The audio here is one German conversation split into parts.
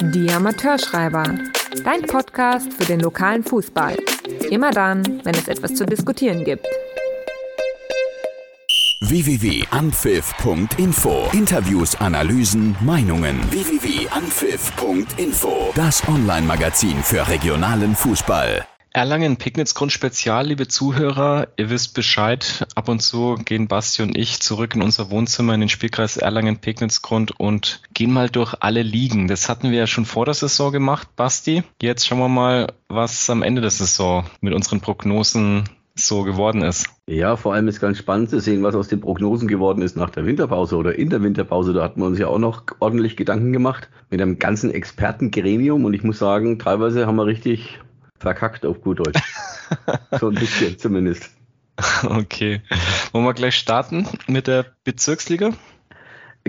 Die Amateurschreiber. Dein Podcast für den lokalen Fußball. Immer dann, wenn es etwas zu diskutieren gibt. www.anpfiff.info Interviews, Analysen, Meinungen. www.anpfiff.info Das Online-Magazin für regionalen Fußball. Erlangen Pignitz Grundspezial, liebe Zuhörer, ihr wisst Bescheid. Ab und zu gehen Basti und ich zurück in unser Wohnzimmer in den Spielkreis Erlangen Pignitz Grund und gehen mal durch alle Ligen. Das hatten wir ja schon vor der Saison gemacht, Basti. Jetzt schauen wir mal, was am Ende der Saison mit unseren Prognosen so geworden ist. Ja, vor allem ist ganz spannend zu sehen, was aus den Prognosen geworden ist nach der Winterpause oder in der Winterpause. Da hatten wir uns ja auch noch ordentlich Gedanken gemacht mit einem ganzen Expertengremium und ich muss sagen, teilweise haben wir richtig verkackt auf gut Deutsch. so ein bisschen zumindest. Okay. Wollen wir gleich starten mit der Bezirksliga?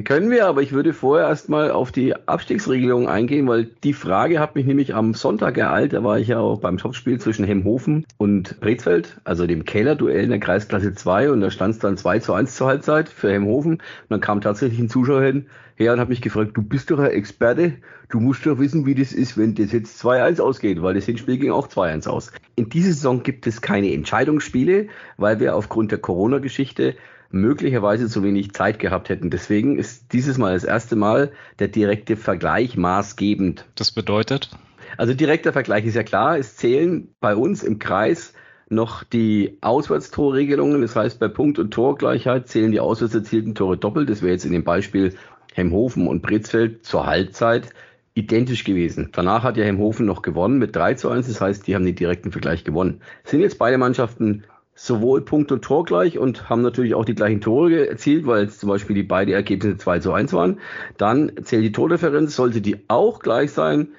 Können wir, aber ich würde vorher erstmal auf die Abstiegsregelung eingehen, weil die Frage hat mich nämlich am Sonntag ereilt. Da war ich ja auch beim Topspiel zwischen Hemhofen und Brezfeld, also dem Kellerduell in der Kreisklasse 2 und da stand es dann 2 zu 1 zur Halbzeit für Hemhofen. Und dann kam tatsächlich ein Zuschauer hin, her und hat mich gefragt, du bist doch ein Experte, du musst doch wissen, wie das ist, wenn das jetzt 2-1 ausgeht, weil das Hinspiel ging auch 2-1 aus. In dieser Saison gibt es keine Entscheidungsspiele, weil wir aufgrund der Corona-Geschichte möglicherweise zu wenig Zeit gehabt hätten. Deswegen ist dieses Mal das erste Mal der direkte Vergleich maßgebend. Das bedeutet? Also direkter Vergleich ist ja klar, es zählen bei uns im Kreis noch die Auswärtstorregelungen. Das heißt, bei Punkt- und Torgleichheit zählen die auswärts erzielten Tore doppelt. Das wäre jetzt in dem Beispiel Hemhofen und Britzfeld zur Halbzeit identisch gewesen. Danach hat ja Hemhofen noch gewonnen mit 3 zu 1. Das heißt, die haben den direkten Vergleich gewonnen. Sind jetzt beide Mannschaften sowohl Punkt und Tor gleich und haben natürlich auch die gleichen Tore erzielt, weil zum Beispiel die beiden Ergebnisse 2 zu 1 waren. Dann zählt die Tordifferenz, sollte die auch gleich sein.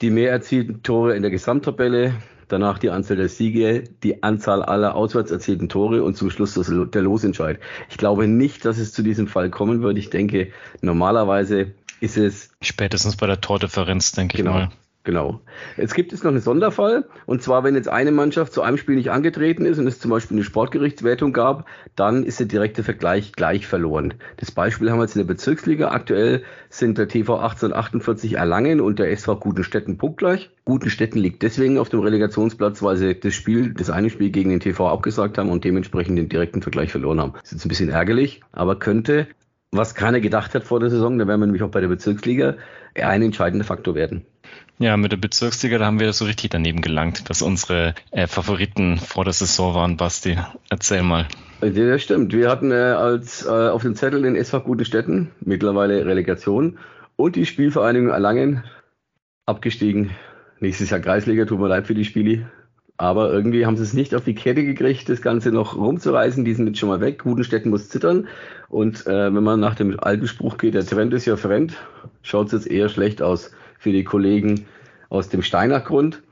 Die mehr erzielten Tore in der Gesamttabelle, danach die Anzahl der Siege, die Anzahl aller auswärts erzielten Tore und zum Schluss das, der Losentscheid. Ich glaube nicht, dass es zu diesem Fall kommen wird. Ich denke, normalerweise ist es. Spätestens bei der Tordifferenz, denke genau. ich mal. Genau. Jetzt gibt es noch einen Sonderfall. Und zwar, wenn jetzt eine Mannschaft zu einem Spiel nicht angetreten ist und es zum Beispiel eine Sportgerichtswertung gab, dann ist der direkte Vergleich gleich verloren. Das Beispiel haben wir jetzt in der Bezirksliga. Aktuell sind der TV 1848 Erlangen und der SV Gutenstetten punktgleich. Gutenstetten liegt deswegen auf dem Relegationsplatz, weil sie das Spiel, das eine Spiel gegen den TV abgesagt haben und dementsprechend den direkten Vergleich verloren haben. Das ist jetzt ein bisschen ärgerlich, aber könnte, was keiner gedacht hat vor der Saison, da wären wir nämlich auch bei der Bezirksliga, ein entscheidender Faktor werden. Ja, mit der Bezirksliga, da haben wir so richtig daneben gelangt, dass unsere äh, Favoriten vor der Saison waren, Basti. Erzähl mal. Ja, das stimmt. Wir hatten äh, als äh, auf dem Zettel den SV Gute Städten, mittlerweile Relegation, und die Spielvereinigung Erlangen abgestiegen. Nächstes Jahr Kreisliga, tut mir leid für die Spiele. Aber irgendwie haben sie es nicht auf die Kette gekriegt, das Ganze noch rumzureißen. Die sind jetzt schon mal weg. Gutenstetten muss zittern. Und äh, wenn man nach dem alten Spruch geht, der Trend ist ja fremd, schaut es jetzt eher schlecht aus für die Kollegen aus dem Steinachgrund.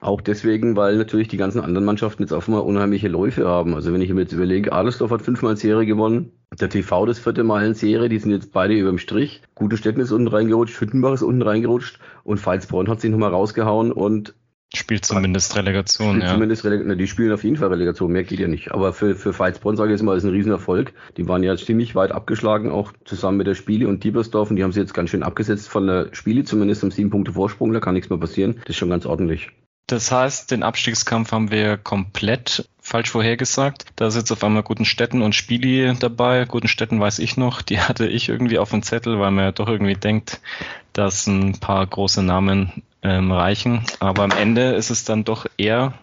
Auch deswegen, weil natürlich die ganzen anderen Mannschaften jetzt offenbar unheimliche Läufe haben. Also wenn ich mir jetzt überlege, Adelsdorf hat fünfmal Serie gewonnen, der TV das vierte Mal in Serie, die sind jetzt beide über dem Strich. Gute Städten ist unten reingerutscht, Hüttenbach ist unten reingerutscht und Veitsbronn hat sich nochmal rausgehauen und Spielt zumindest Relegation, spielt ja. Zumindest Relegation. Die spielen auf jeden Fall Relegation, mehr geht ja nicht. Aber für, für Veitsbronn sage ich jetzt mal, ist ein Riesenerfolg. Die waren ja ziemlich weit abgeschlagen, auch zusammen mit der Spiele und Diebersdorf. Und die haben sie jetzt ganz schön abgesetzt von der Spiele, zumindest um sieben Punkte Vorsprung. Da kann nichts mehr passieren. Das ist schon ganz ordentlich. Das heißt, den Abstiegskampf haben wir komplett falsch vorhergesagt. Da ist jetzt auf einmal Guten Städten und Spieli dabei. Guten Städten weiß ich noch, die hatte ich irgendwie auf dem Zettel, weil man ja doch irgendwie denkt, dass ein paar große Namen ähm, reichen. Aber am Ende ist es dann doch eher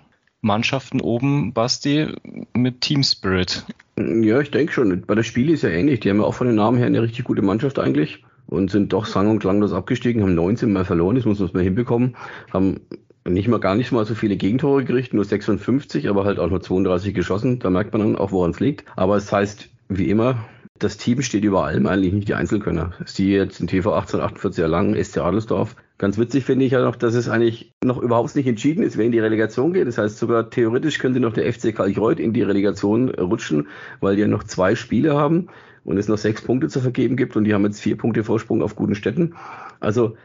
Mannschaften oben, Basti, mit Team Spirit. Ja, ich denke schon. Bei der Spiele ist ja ähnlich. Die haben ja auch von den Namen her eine richtig gute Mannschaft eigentlich und sind doch sang- und klanglos abgestiegen, haben 19 Mal verloren, das muss man mal hinbekommen, haben nicht mal gar nicht mal so viele Gegentore gerichtet, nur 56, aber halt auch nur 32 geschossen. Da merkt man dann auch, woran es liegt. Aber es heißt, wie immer, das Team steht über allem, eigentlich nicht die Einzelkönner. Sie jetzt in TV 1848 erlangen, SC Adelsdorf. Ganz witzig finde ich ja noch, dass es eigentlich noch überhaupt nicht entschieden ist, wer in die Relegation geht. Das heißt, sogar theoretisch könnte noch der FC Kalkreuth in die Relegation rutschen, weil die ja noch zwei Spiele haben und es noch sechs Punkte zu vergeben gibt und die haben jetzt vier Punkte Vorsprung auf guten Städten. Also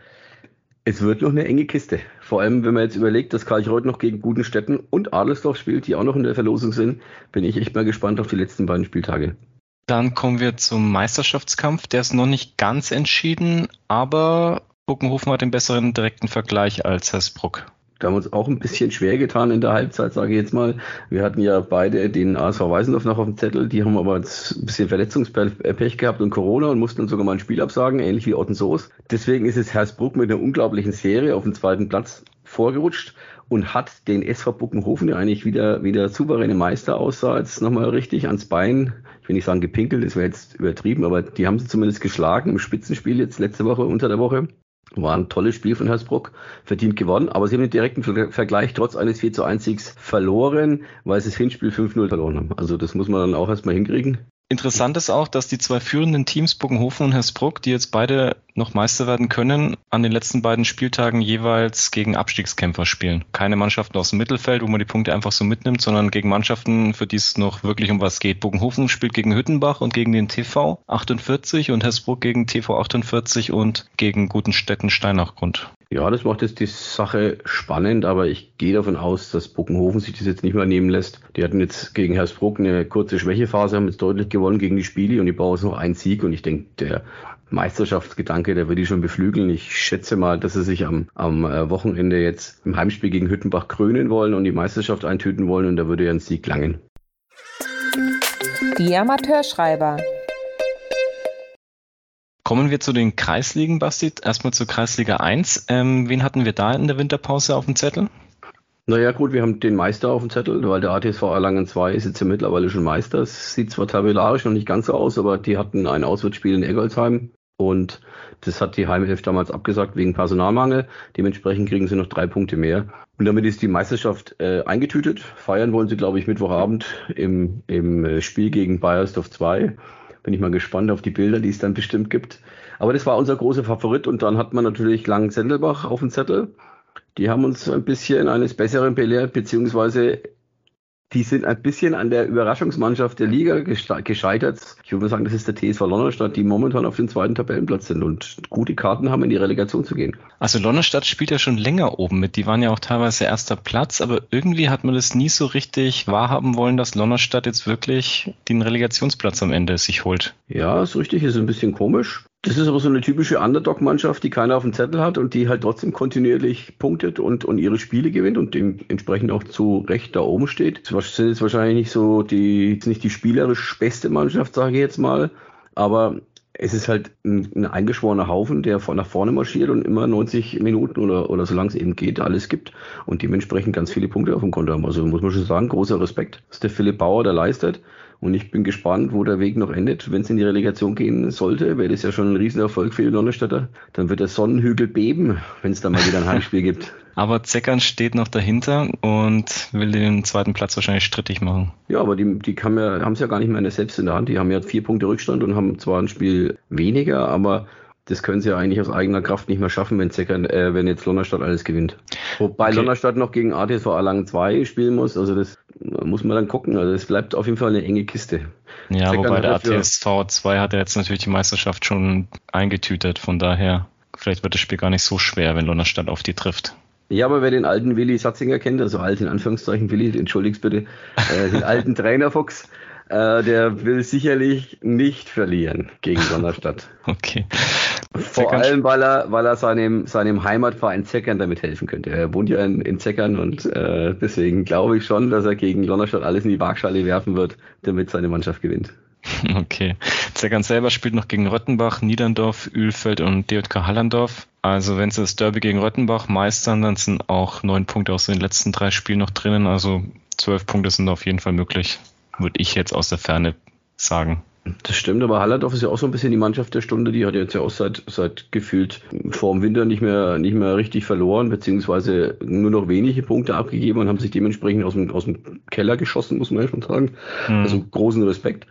es wird noch eine enge Kiste. Vor allem, wenn man jetzt überlegt, dass Karlsruhe noch gegen guten Städten und Adelsdorf spielt, die auch noch in der Verlosung sind, bin ich echt mal gespannt auf die letzten beiden Spieltage. Dann kommen wir zum Meisterschaftskampf. Der ist noch nicht ganz entschieden, aber Buckenhofen hat den besseren direkten Vergleich als Hersbruck. Da haben wir uns auch ein bisschen schwer getan in der Halbzeit, sage ich jetzt mal. Wir hatten ja beide den ASV Weißendorf noch auf dem Zettel. Die haben aber ein bisschen Verletzungspech gehabt und Corona und mussten sogar mal ein Spiel absagen, ähnlich wie Ottensoos. Deswegen ist es Hersbruck mit einer unglaublichen Serie auf dem zweiten Platz vorgerutscht und hat den SV Buckenhofen, der eigentlich wieder, wieder souveräne Meister aussah, jetzt nochmal richtig ans Bein, ich will nicht sagen gepinkelt, das wäre jetzt übertrieben, aber die haben sie zumindest geschlagen im Spitzenspiel jetzt letzte Woche, unter der Woche. War ein tolles Spiel von Hersbruck, verdient gewonnen, aber sie haben den direkten Vergleich trotz eines 4 zu 1 Siegs verloren, weil sie das Hinspiel 5-0 verloren haben. Also das muss man dann auch erstmal hinkriegen. Interessant ist auch, dass die zwei führenden Teams, Bogenhofen und Hersbruck, die jetzt beide noch Meister werden können, an den letzten beiden Spieltagen jeweils gegen Abstiegskämpfer spielen. Keine Mannschaften aus dem Mittelfeld, wo man die Punkte einfach so mitnimmt, sondern gegen Mannschaften, für die es noch wirklich um was geht. Bogenhofen spielt gegen Hüttenbach und gegen den TV 48 und Hersbruck gegen TV 48 und gegen Gutenstetten Steinachgrund. Ja, das macht jetzt die Sache spannend, aber ich gehe davon aus, dass Buckenhofen sich das jetzt nicht mehr nehmen lässt. Die hatten jetzt gegen Hersbruck eine kurze Schwächephase, haben jetzt deutlich gewonnen gegen die Spiele und die brauchen jetzt noch einen Sieg und ich denke, der Meisterschaftsgedanke, der wird die schon beflügeln. Ich schätze mal, dass sie sich am, am äh, Wochenende jetzt im Heimspiel gegen Hüttenbach krönen wollen und die Meisterschaft eintüten wollen und da würde ja ein Sieg langen. Die Amateurschreiber. Kommen wir zu den Kreisligen, Basti. Erstmal zur Kreisliga 1. Ähm, wen hatten wir da in der Winterpause auf dem Zettel? Naja, gut, wir haben den Meister auf dem Zettel, weil der ATSV Erlangen 2 ist jetzt ja mittlerweile schon Meister. Es sieht zwar tabellarisch noch nicht ganz so aus, aber die hatten ein Auswärtsspiel in Eggolsheim und das hat die Heimelf damals abgesagt wegen Personalmangel. Dementsprechend kriegen sie noch drei Punkte mehr. Und damit ist die Meisterschaft äh, eingetütet. Feiern wollen sie, glaube ich, Mittwochabend im, im äh, Spiel gegen Bayersdorf 2. Bin ich mal gespannt auf die Bilder, die es dann bestimmt gibt. Aber das war unser großer Favorit. Und dann hat man natürlich Lang Sendelbach auf dem Zettel. Die haben uns ein bisschen eines Besseren belehrt, beziehungsweise die sind ein bisschen an der Überraschungsmannschaft der Liga gescheitert. Ich würde mal sagen, das ist der TSV Lonnerstadt, die momentan auf dem zweiten Tabellenplatz sind und gute Karten haben, in die Relegation zu gehen. Also Lonnerstadt spielt ja schon länger oben mit. Die waren ja auch teilweise erster Platz, aber irgendwie hat man das nie so richtig wahrhaben wollen, dass Lonnerstadt jetzt wirklich den Relegationsplatz am Ende sich holt. Ja, ist richtig, ist ein bisschen komisch. Das ist aber so eine typische Underdog-Mannschaft, die keiner auf dem Zettel hat und die halt trotzdem kontinuierlich punktet und, und ihre Spiele gewinnt und dementsprechend auch zu Recht da oben steht. Das sind jetzt wahrscheinlich nicht so die, nicht die spielerisch beste Mannschaft, sage ich jetzt mal, aber es ist halt ein, ein eingeschworener Haufen, der von nach vorne marschiert und immer 90 Minuten oder, oder solange es eben geht, alles gibt und dementsprechend ganz viele Punkte auf dem Konto haben. Also muss man schon sagen, großer Respekt, was der Philipp Bauer da leistet. Und ich bin gespannt, wo der Weg noch endet. Wenn es in die Relegation gehen sollte, wäre das ja schon ein Riesenerfolg für die Donnerstädter. Dann wird der Sonnenhügel beben, wenn es da mal wieder ein Heimspiel gibt. Aber Zeckern steht noch dahinter und will den zweiten Platz wahrscheinlich strittig machen. Ja, aber die, die haben es ja gar nicht mehr selbst in der Hand. Die haben ja vier Punkte Rückstand und haben zwar ein Spiel weniger, aber das können sie ja eigentlich aus eigener Kraft nicht mehr schaffen, wenn, Zeckern, äh, wenn jetzt Lonnerstadt alles gewinnt. Wobei okay. Lonnerstadt noch gegen ATSV Erlangen 2 spielen muss, also das muss man dann gucken. Also es bleibt auf jeden Fall eine enge Kiste. Ja, Zeckern wobei der ATSV 2 hat ja jetzt natürlich die Meisterschaft schon eingetütet, von daher vielleicht wird das Spiel gar nicht so schwer, wenn Lonnerstadt auf die trifft. Ja, aber wer den alten Willi Satzinger kennt, also alt in Anführungszeichen Willi, entschuldigst bitte, äh, den alten Trainerfuchs, äh, der will sicherlich nicht verlieren gegen Donnerstadt. okay. Vor Zeckern allem, weil er, weil er seinem, seinem Heimatverein Zeckern damit helfen könnte. Er wohnt ja in, in Zeckern und äh, deswegen glaube ich schon, dass er gegen Donnerstadt alles in die Waagschale werfen wird, damit seine Mannschaft gewinnt. Okay. Zeckern selber spielt noch gegen Röttenbach, Niederndorf, Ölfeld und DJK Hallandorf. Also wenn sie das Derby gegen Röttenbach meistern, dann sind auch neun Punkte aus den letzten drei Spielen noch drinnen. Also zwölf Punkte sind auf jeden Fall möglich würde ich jetzt aus der Ferne sagen. Das stimmt, aber Hallandorf ist ja auch so ein bisschen die Mannschaft der Stunde. Die hat jetzt ja auch seit, seit gefühlt vor dem Winter nicht mehr, nicht mehr richtig verloren, beziehungsweise nur noch wenige Punkte abgegeben und haben sich dementsprechend aus dem, aus dem Keller geschossen, muss man ja schon sagen. Mhm. Also großen Respekt.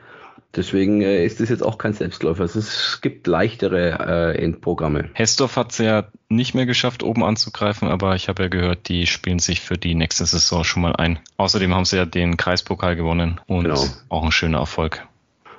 Deswegen äh, ist das jetzt auch kein Selbstläufer. Es gibt leichtere äh, Endprogramme. Hessdorf hat es ja nicht mehr geschafft, oben anzugreifen, aber ich habe ja gehört, die spielen sich für die nächste Saison schon mal ein. Außerdem haben sie ja den Kreispokal gewonnen und genau. auch ein schöner Erfolg.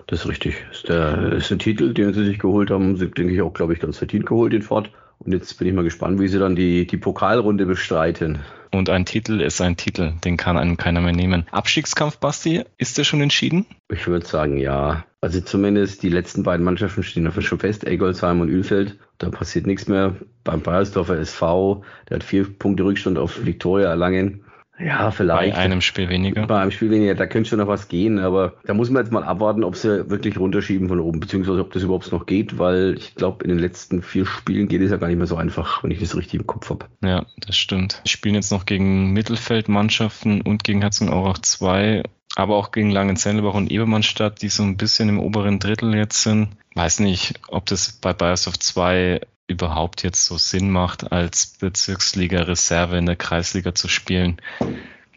Das ist richtig. Das ist, der, ist ein Titel, den sie sich geholt haben. Sie, denke ich, auch, glaube ich, ganz verdient geholt, den Fort. Und jetzt bin ich mal gespannt, wie sie dann die, die Pokalrunde bestreiten. Und ein Titel ist ein Titel, den kann einem keiner mehr nehmen. Abstiegskampf, Basti, ist der schon entschieden? Ich würde sagen, ja. Also zumindest die letzten beiden Mannschaften stehen dafür schon fest, Egolsheim und Ülfeld. Da passiert nichts mehr. Beim Bayersdorfer SV, der hat vier Punkte Rückstand auf Viktoria Erlangen. Ja, vielleicht. Bei einem Spiel weniger. Bei einem Spiel weniger, da könnte schon noch was gehen, aber da muss man jetzt mal abwarten, ob sie wirklich runterschieben von oben, beziehungsweise ob das überhaupt noch geht, weil ich glaube, in den letzten vier Spielen geht es ja gar nicht mehr so einfach, wenn ich das richtig im Kopf habe. Ja, das stimmt. Wir spielen jetzt noch gegen Mittelfeldmannschaften und gegen Herzogenaurach 2, aber auch gegen Langenzellenbach und Ebermannstadt, die so ein bisschen im oberen Drittel jetzt sind. Weiß nicht, ob das bei Bayersdorf 2 überhaupt jetzt so Sinn macht, als Bezirksliga-Reserve in der Kreisliga zu spielen.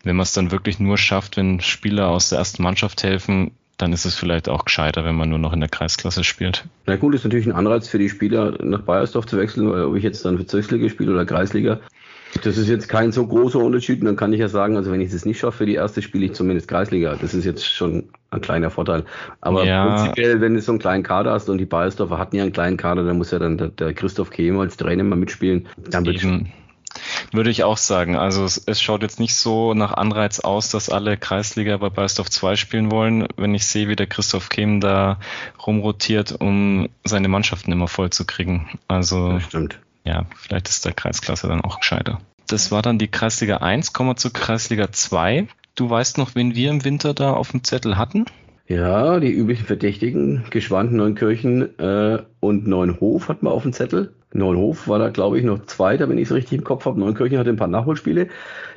Wenn man es dann wirklich nur schafft, wenn Spieler aus der ersten Mannschaft helfen, dann ist es vielleicht auch gescheiter, wenn man nur noch in der Kreisklasse spielt. Na gut, ist natürlich ein Anreiz für die Spieler, nach Bayersdorf zu wechseln, ob ich jetzt dann Bezirksliga spiele oder Kreisliga. Das ist jetzt kein so großer Unterschied. Und dann kann ich ja sagen, also wenn ich es nicht schaffe für die erste, spiele ich zumindest Kreisliga. Das ist jetzt schon ein kleiner Vorteil. Aber ja. prinzipiell, wenn du so einen kleinen Kader hast und die Bayersdorfer hatten ja einen kleinen Kader, dann muss ja dann der, der Christoph Kehm als Trainer mal mitspielen. Dann wird schon würde ich auch sagen. Also es, es, schaut jetzt nicht so nach Anreiz aus, dass alle Kreisliga bei Bayersdorf 2 spielen wollen, wenn ich sehe, wie der Christoph Kehm da rumrotiert, um seine Mannschaften immer voll zu kriegen. Also das stimmt ja, vielleicht ist der Kreisklasse dann auch gescheiter. Das war dann die Kreisliga 1. Kommen wir zur Kreisliga 2. Du weißt noch, wen wir im Winter da auf dem Zettel hatten? Ja, die üblichen Verdächtigen, Geschwand, Neunkirchen äh, und Neunhof hatten wir auf dem Zettel. Neunhof war da, glaube ich, noch Zweiter, wenn ich es richtig im Kopf habe. Neunkirchen hatte ein paar Nachholspiele.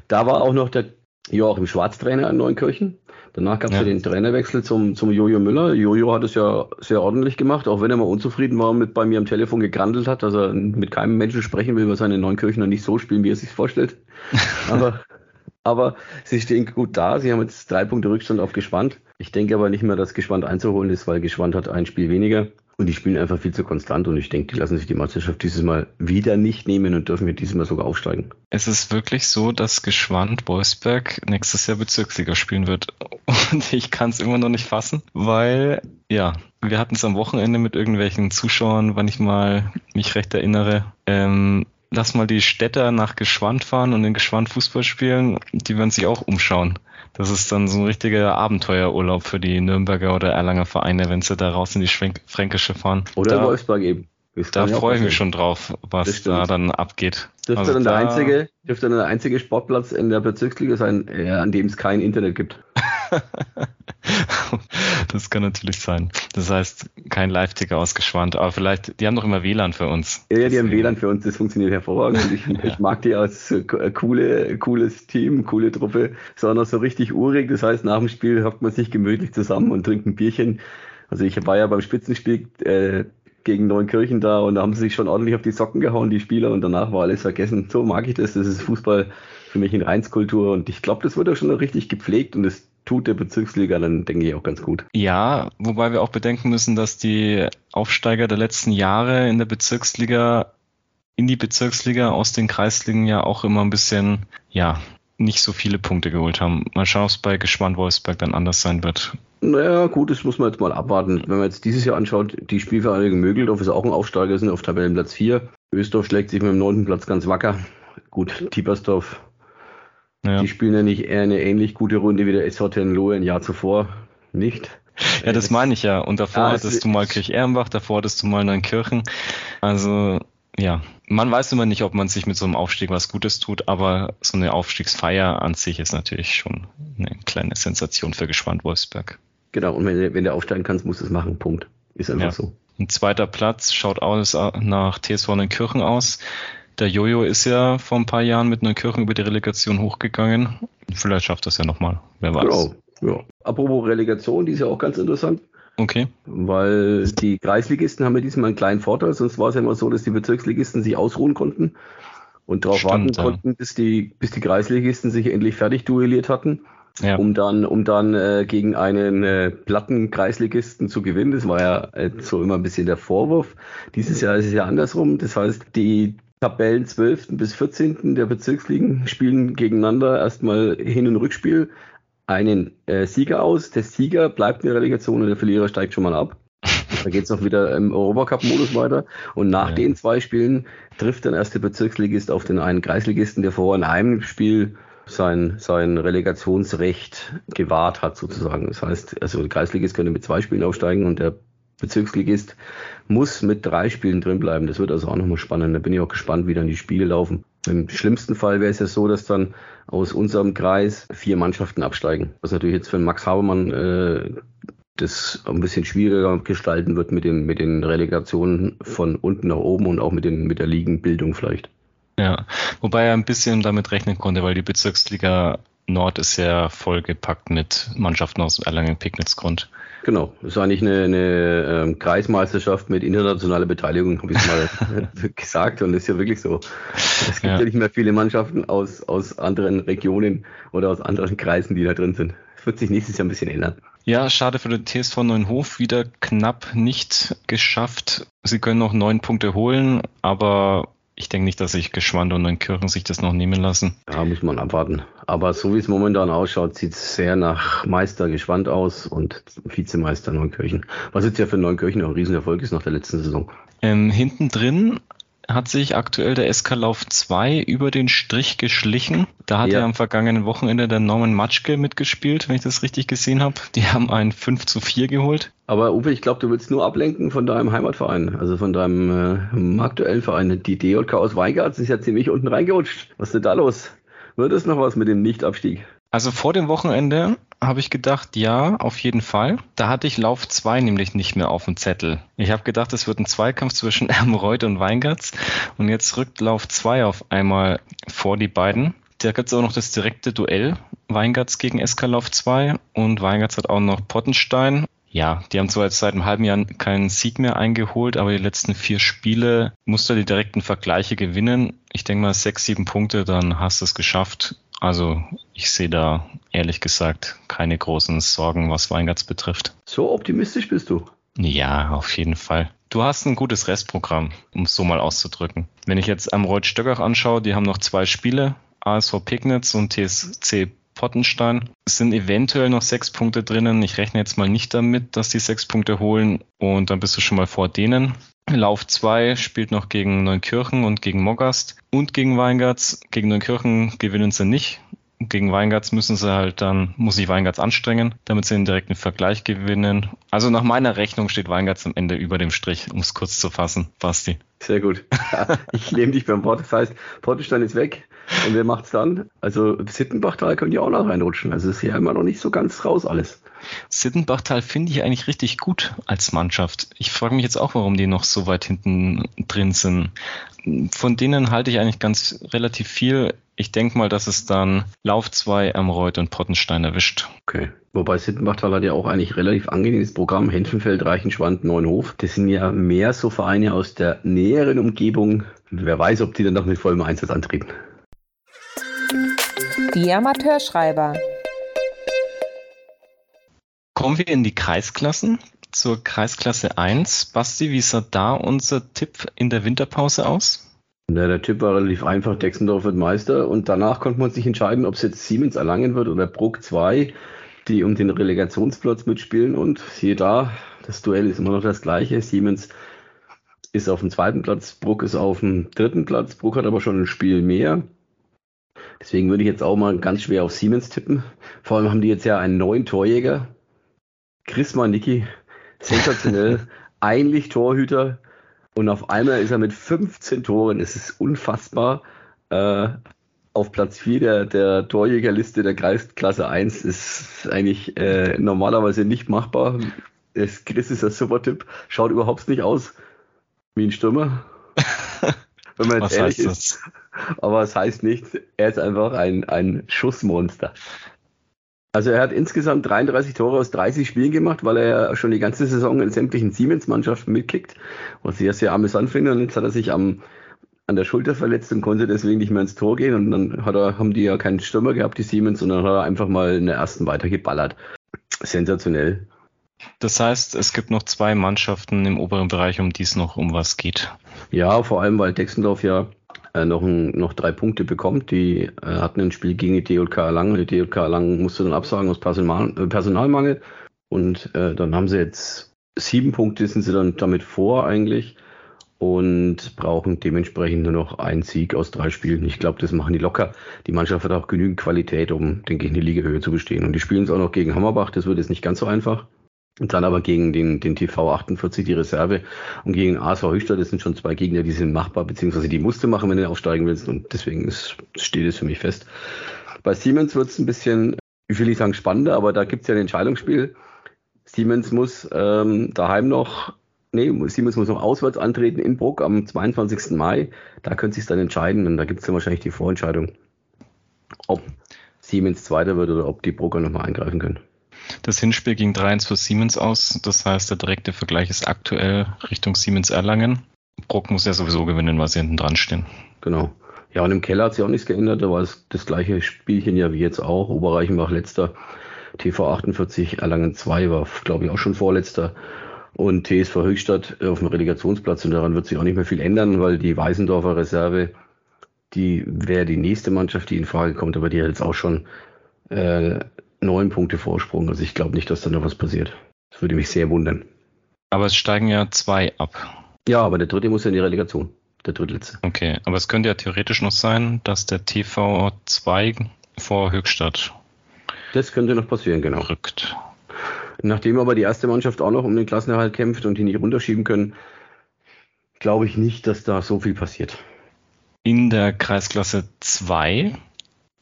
Da war auch noch der Joachim Schwarztrainer in Neunkirchen. Danach gab es ja. ja. den Trainerwechsel zum, zum Jojo Müller. Jojo hat es ja sehr ordentlich gemacht, auch wenn er mal unzufrieden war mit bei mir am Telefon gegrandelt hat, dass er mit keinem Menschen sprechen will, weil seine Neunkirchen noch nicht so spielen, wie er sich vorstellt. aber, aber sie stehen gut da. Sie haben jetzt drei Punkte Rückstand auf Gespannt. Ich denke aber nicht mehr, dass Gespannt einzuholen ist, weil Gespannt hat ein Spiel weniger. Und die spielen einfach viel zu konstant und ich denke, die lassen sich die Meisterschaft dieses Mal wieder nicht nehmen und dürfen wir dieses Mal sogar aufsteigen. Es ist wirklich so, dass Geschwand Wolfsberg nächstes Jahr Bezirksliga spielen wird. Und ich kann es immer noch nicht fassen, weil, ja, wir hatten es am Wochenende mit irgendwelchen Zuschauern, wann ich mal mich recht erinnere. Ähm, lass mal die Städter nach Geschwand fahren und in Geschwand Fußball spielen, die werden sich auch umschauen. Das ist dann so ein richtiger Abenteuerurlaub für die Nürnberger oder Erlanger Vereine, wenn sie da raus in die Fränkische fahren. Oder da, Wolfsburg eben. Da freue ich mich schon drauf, was da dann abgeht. Dürfte also dann der einzige, dürfte dann der einzige Sportplatz in der Bezirksliga sein, äh, an dem es kein Internet gibt. das kann natürlich sein. Das heißt, kein Live-Ticker ausgeschwand, aber vielleicht, die haben doch immer WLAN für uns. Ja, die haben WLAN für uns, das funktioniert hervorragend. Ich, ja. ich mag die als äh, coole, cooles Team, coole Truppe, sondern so richtig urig. Das heißt, nach dem Spiel hockt man sich gemütlich zusammen und trinkt ein Bierchen. Also ich war ja beim Spitzenspiel äh, gegen Neunkirchen da und da haben sie sich schon ordentlich auf die Socken gehauen, die Spieler, und danach war alles vergessen. So mag ich das. Das ist Fußball für mich in Reinskultur und ich glaube, das wird auch schon richtig gepflegt und das tut der Bezirksliga dann, denke ich, auch ganz gut. Ja, wobei wir auch bedenken müssen, dass die Aufsteiger der letzten Jahre in der Bezirksliga in die Bezirksliga aus den Kreisligen ja auch immer ein bisschen, ja, nicht so viele Punkte geholt haben. Mal schauen, ob es bei Geschwand-Wolfsberg dann anders sein wird. Naja, gut, das muss man jetzt mal abwarten. Wenn man jetzt dieses Jahr anschaut, die Spielvereinigung Mögeldorf ist auch ein Aufsteiger, sind auf Tabellenplatz 4. Ösdorf schlägt sich mit dem neunten Platz ganz wacker. Gut, Tiepersdorf, ja. die spielen ja nicht eher eine ähnlich gute Runde wie der SV Tenlohe ein Jahr zuvor. Nicht. Ja, das meine ich ja. Und davor ah, hattest du mal Kirch-Ehrenbach, davor hattest du mal Neunkirchen. Also, ja, man weiß immer nicht, ob man sich mit so einem Aufstieg was Gutes tut, aber so eine Aufstiegsfeier an sich ist natürlich schon eine kleine Sensation für Gespannt Wolfsberg. Genau, und wenn, wenn du aufsteigen kannst, musst du es machen. Punkt. Ist einfach ja. so. Ein zweiter Platz schaut aus nach TSV Neunkirchen aus. Der Jojo ist ja vor ein paar Jahren mit Neunkirchen über die Relegation hochgegangen. Vielleicht schafft das ja nochmal. Wer weiß. Genau. Ja. Apropos Relegation, die ist ja auch ganz interessant. Okay. Weil die Kreisligisten haben ja diesmal einen kleinen Vorteil, sonst war es ja immer so, dass die Bezirksligisten sich ausruhen konnten und darauf warten ja. konnten, bis die, bis die Kreisligisten sich endlich fertig duelliert hatten ja. um dann, um dann äh, gegen einen äh, platten Kreisligisten zu gewinnen. Das war ja äh, so immer ein bisschen der Vorwurf. Dieses Jahr ist es ja andersrum. Das heißt, die Tabellen 12. bis 14. der Bezirksligen spielen gegeneinander erstmal Hin- und Rückspiel einen äh, Sieger aus. Der Sieger bleibt in der Relegation und der Verlierer steigt schon mal ab. Da geht es auch wieder im Europacup-Modus weiter. Und nach ja. den zwei Spielen trifft dann erst der Bezirksligist auf den einen Kreisligisten, der vorher in einem Spiel sein, sein Relegationsrecht gewahrt hat, sozusagen. Das heißt, also der Kreisligist könnte mit zwei Spielen aufsteigen und der Bezirksligist muss mit drei Spielen drin bleiben. Das wird also auch nochmal spannend. Da bin ich auch gespannt, wie dann die Spiele laufen. Im schlimmsten Fall wäre es ja so, dass dann aus unserem Kreis vier Mannschaften absteigen. Was natürlich jetzt für Max Habermann äh, das ein bisschen schwieriger gestalten wird mit den, mit den Relegationen von unten nach oben und auch mit, den, mit der Ligenbildung vielleicht. Ja, wobei er ein bisschen damit rechnen konnte, weil die Bezirksliga Nord ist ja vollgepackt mit Mannschaften aus Erlangen-Pignitz-Grund. Genau, das ist eigentlich eine, eine ähm, Kreismeisterschaft mit internationaler Beteiligung, habe ich mal gesagt. Und das ist ja wirklich so. Es gibt ja. ja. nicht mehr viele Mannschaften aus, aus anderen Regionen oder aus anderen Kreisen, die da drin sind. Das wird sich nächstes Jahr ein bisschen ändern. Ja, schade für den TSV Neuenhof, wieder knapp nicht geschafft. Sie können noch neun Punkte holen, aber ich denke nicht, dass sich Geschwand und Neunkirchen sich das noch nehmen lassen. Ja, muss man abwarten. Aber so wie es momentan ausschaut, sieht es sehr nach Meister Geschwand aus und Vizemeister Neunkirchen. Was jetzt ja für Neunkirchen auch ein Riesenerfolg ist nach der letzten Saison. Ähm, hinten drin hat sich aktuell der SK Lauf 2 über den Strich geschlichen. Da hat ja. er am vergangenen Wochenende der Norman Matschke mitgespielt, wenn ich das richtig gesehen habe. Die haben ein 5 zu 4 geholt. Aber Uwe, ich glaube, du willst nur ablenken von deinem Heimatverein, also von deinem äh, aktuellen Verein. Die DJK aus Weingarten ist ja ziemlich unten reingerutscht. Was ist denn da los? Wird es noch was mit dem Nichtabstieg? Also vor dem Wochenende habe ich gedacht, ja, auf jeden Fall. Da hatte ich Lauf 2 nämlich nicht mehr auf dem Zettel. Ich habe gedacht, es wird ein Zweikampf zwischen Ermreuth und Weingarts und jetzt rückt Lauf 2 auf einmal vor die beiden. Da gibt es auch noch das direkte Duell Weingarts gegen SK Lauf 2 und Weingarts hat auch noch Pottenstein. Ja, die haben zwar jetzt seit einem halben Jahr keinen Sieg mehr eingeholt, aber die letzten vier Spiele musst du die direkten Vergleiche gewinnen. Ich denke mal sechs, sieben Punkte, dann hast du es geschafft also ich sehe da ehrlich gesagt keine großen Sorgen, was Weingarts betrifft. So optimistisch bist du? Ja, auf jeden Fall. Du hast ein gutes Restprogramm, um es so mal auszudrücken. Wenn ich jetzt am Reut Stöckach anschaue, die haben noch zwei Spiele, ASV Pignitz und TSC Pottenstein. Es sind eventuell noch sechs Punkte drinnen. Ich rechne jetzt mal nicht damit, dass die sechs Punkte holen und dann bist du schon mal vor denen. Lauf 2 spielt noch gegen Neunkirchen und gegen Mogast und gegen Weingarts. Gegen Neunkirchen gewinnen sie nicht. Gegen Weingarts müssen sie halt dann, muss sich Weingarts anstrengen, damit sie den direkten Vergleich gewinnen. Also nach meiner Rechnung steht Weingarts am Ende über dem Strich, um es kurz zu fassen. Basti. Sehr gut. ich nehme dich beim Wort. Das heißt, Portestein ist weg. Und wer macht's dann? Also Sittenbachtal können ja auch noch reinrutschen. Also ist ja immer noch nicht so ganz raus alles. Sittenbachtal finde ich eigentlich richtig gut als Mannschaft. Ich frage mich jetzt auch, warum die noch so weit hinten drin sind. Von denen halte ich eigentlich ganz relativ viel. Ich denke mal, dass es dann Lauf 2, Ermreuth und Pottenstein erwischt. Okay. Wobei Sittenbachtal hat ja auch eigentlich relativ angenehmes Programm. Henfenfeld, Reichenschwand, Neunhof. Das sind ja mehr so Vereine aus der näheren Umgebung. Wer weiß, ob die dann noch mit vollem Einsatz antreten. Die Amateurschreiber. Kommen wir in die Kreisklassen. Zur Kreisklasse 1. Basti, wie sah da unser Tipp in der Winterpause aus? Ja, der Tipp war relativ einfach. Dexendorf wird Meister und danach konnte man sich entscheiden, ob es jetzt Siemens erlangen wird oder Bruck 2, die um den Relegationsplatz mitspielen. Und siehe da, das Duell ist immer noch das gleiche. Siemens ist auf dem zweiten Platz, Bruck ist auf dem dritten Platz. Bruck hat aber schon ein Spiel mehr. Deswegen würde ich jetzt auch mal ganz schwer auf Siemens tippen. Vor allem haben die jetzt ja einen neuen Torjäger, Chris Manicki, sensationell, eigentlich Torhüter und auf einmal ist er mit 15 Toren, es ist unfassbar, äh, auf Platz 4 der, der Torjägerliste der Kreisklasse 1 ist eigentlich äh, normalerweise nicht machbar. Das Chris ist ein super Typ, schaut überhaupt nicht aus wie ein Stürmer. Wenn man jetzt Was ehrlich ist. Aber es das heißt nicht, er ist einfach ein, ein Schussmonster. Also er hat insgesamt 33 Tore aus 30 Spielen gemacht, weil er ja schon die ganze Saison in sämtlichen Siemens-Mannschaften mitkickt, was ich ja sehr amüsant finde. Und jetzt hat er sich am, an der Schulter verletzt und konnte deswegen nicht mehr ins Tor gehen. Und dann hat er, haben die ja keinen Stürmer gehabt, die Siemens, und dann hat er einfach mal in der ersten weitergeballert. Sensationell. Das heißt, es gibt noch zwei Mannschaften im oberen Bereich, um die es noch um was geht. Ja, vor allem, weil Dexendorf ja äh, noch, ein, noch drei Punkte bekommt. Die äh, hatten ein Spiel gegen die DJK Erlangen. Die DJK Erlangen musste dann absagen aus Personal, äh, Personalmangel. Und äh, dann haben sie jetzt sieben Punkte sind sie dann damit vor eigentlich und brauchen dementsprechend nur noch einen Sieg aus drei Spielen. Ich glaube, das machen die locker. Die Mannschaft hat auch genügend Qualität, um, denke ich, in die Ligahöhe zu bestehen. Und die spielen es auch noch gegen Hammerbach, das wird jetzt nicht ganz so einfach. Und dann aber gegen den, den TV 48 die Reserve und gegen ASV Höchstadt, das sind schon zwei Gegner, die sind machbar, beziehungsweise die musste machen, wenn du aufsteigen willst. Und deswegen ist, steht es für mich fest. Bei Siemens wird es ein bisschen, ich will nicht sagen spannender, aber da gibt es ja ein Entscheidungsspiel. Siemens muss ähm, daheim noch nee, Siemens muss noch auswärts antreten in Bruck am 22. Mai. Da könnte sich dann entscheiden und da gibt es dann wahrscheinlich die Vorentscheidung, ob Siemens Zweiter wird oder ob die Brucker nochmal eingreifen können. Das Hinspiel ging 3-1 für Siemens aus. Das heißt, der direkte Vergleich ist aktuell Richtung Siemens Erlangen. Bruck muss ja sowieso gewinnen, weil sie hinten dran stehen. Genau. Ja, und im Keller hat sich auch nichts geändert. Da war es das gleiche Spielchen ja wie jetzt auch. Oberreichenbach letzter. TV 48 Erlangen 2 war, glaube ich, auch schon vorletzter und TSV Höchstadt auf dem Relegationsplatz und daran wird sich auch nicht mehr viel ändern, weil die Weißendorfer Reserve, die wäre die nächste Mannschaft, die in Frage kommt, aber die hat jetzt auch schon äh, neun Punkte Vorsprung. Also ich glaube nicht, dass da noch was passiert. Das würde mich sehr wundern. Aber es steigen ja zwei ab. Ja, aber der dritte muss ja in die Relegation. Der drittletzte. Okay, aber es könnte ja theoretisch noch sein, dass der TV 2 vor Höchstadt. Das könnte noch passieren, genau. Rückt. Nachdem aber die erste Mannschaft auch noch um den Klassenerhalt kämpft und die nicht runterschieben können, glaube ich nicht, dass da so viel passiert. In der Kreisklasse 2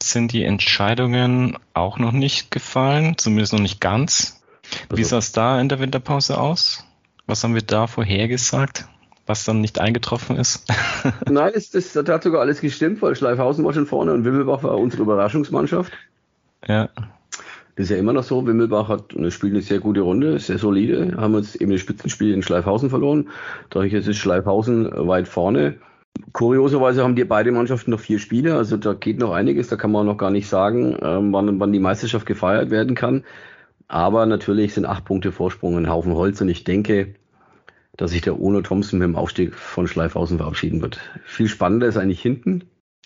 sind die Entscheidungen auch noch nicht gefallen, zumindest noch nicht ganz. Wie also, sah es da in der Winterpause aus? Was haben wir da vorhergesagt, was dann nicht eingetroffen ist? Nein, das, das, das hat sogar alles gestimmt, weil Schleifhausen war schon vorne und Wimmelbach war unsere Überraschungsmannschaft. Ja. Das ist ja immer noch so. Wimmelbach hat eine, spielt eine sehr gute Runde, sehr solide. Haben jetzt eben das Spitzenspiel in Schleifhausen verloren. Dadurch ist Schleifhausen weit vorne. Kurioserweise haben die beide Mannschaften noch vier Spiele, also da geht noch einiges, da kann man noch gar nicht sagen, ähm, wann, wann die Meisterschaft gefeiert werden kann. Aber natürlich sind acht Punkte Vorsprung ein Haufen Holz und ich denke, dass sich der Ono Thompson mit dem Aufstieg von Schleifhausen verabschieden wird. Viel spannender ist eigentlich hinten.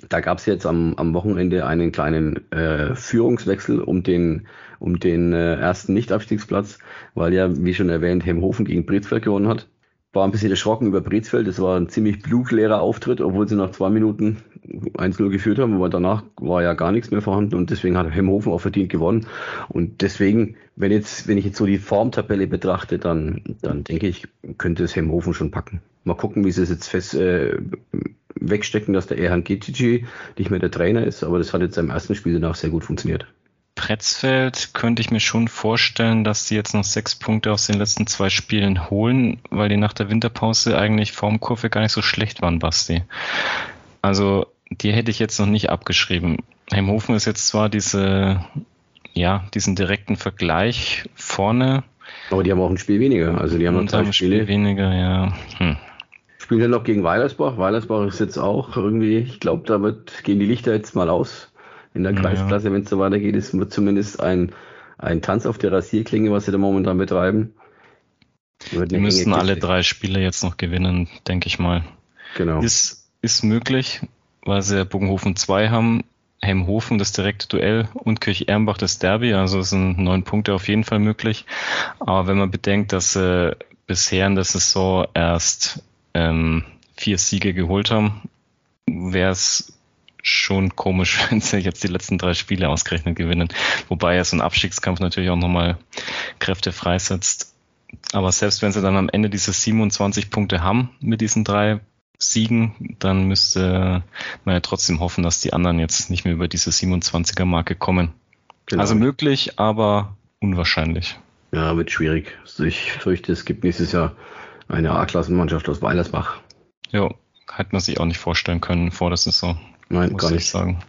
Da gab es jetzt am, am Wochenende einen kleinen äh, Führungswechsel um den, um den äh, ersten Nicht-Abstiegsplatz, weil ja, wie schon erwähnt, Hemhofen gegen Brezfeld gewonnen hat. War ein bisschen erschrocken über Brezfeld. Das war ein ziemlich blutleerer Auftritt, obwohl sie nach zwei Minuten 1-0 geführt haben, aber danach war ja gar nichts mehr vorhanden und deswegen hat Hemhofen auch verdient gewonnen. Und deswegen, wenn jetzt, wenn ich jetzt so die Formtabelle betrachte, dann, dann denke ich, könnte es Hemhofen schon packen. Mal gucken, wie sie es jetzt fest äh, wegstecken, dass der Erhan Getici nicht mehr der Trainer ist, aber das hat jetzt im ersten Spiel danach sehr gut funktioniert. Pretzfeld könnte ich mir schon vorstellen, dass die jetzt noch sechs Punkte aus den letzten zwei Spielen holen, weil die nach der Winterpause eigentlich Formkurve gar nicht so schlecht waren, Basti. Also die hätte ich jetzt noch nicht abgeschrieben. Heimhofen ist jetzt zwar diese, ja, diesen direkten Vergleich vorne. Aber die haben auch ein Spiel weniger. Also die haben noch drei Spiele. Spiel weniger, ja. Hm. Spielen dann noch gegen Weilersbach. Weilersbach ist jetzt auch irgendwie, ich glaube, damit gehen die Lichter jetzt mal aus. In der Kreisklasse, ja. wenn es so weitergeht, ist zumindest ein, ein Tanz auf der Rasierklinge, was sie da momentan betreiben. Die müssten alle drei Spiele jetzt noch gewinnen, denke ich mal. Genau. Ist, ist möglich, weil sie Bogenhofen 2 haben, Hemhofen das direkte Duell und Kirch-Ehrenbach das Derby, also es sind neun Punkte auf jeden Fall möglich. Aber wenn man bedenkt, dass sie bisher in der Saison erst ähm, vier Siege geholt haben, wäre es schon komisch, wenn sie jetzt die letzten drei Spiele ausgerechnet gewinnen. Wobei ja so ein Abstiegskampf natürlich auch nochmal Kräfte freisetzt. Aber selbst wenn sie dann am Ende diese 27 Punkte haben mit diesen drei Siegen, dann müsste man ja trotzdem hoffen, dass die anderen jetzt nicht mehr über diese 27er Marke kommen. Genau. Also möglich, aber unwahrscheinlich. Ja, wird schwierig. Also ich fürchte, es gibt nächstes Jahr eine A-Klassenmannschaft aus Weilersbach. Ja, hätte man sich auch nicht vorstellen können vor der Saison. Nein, gar nicht. sagen.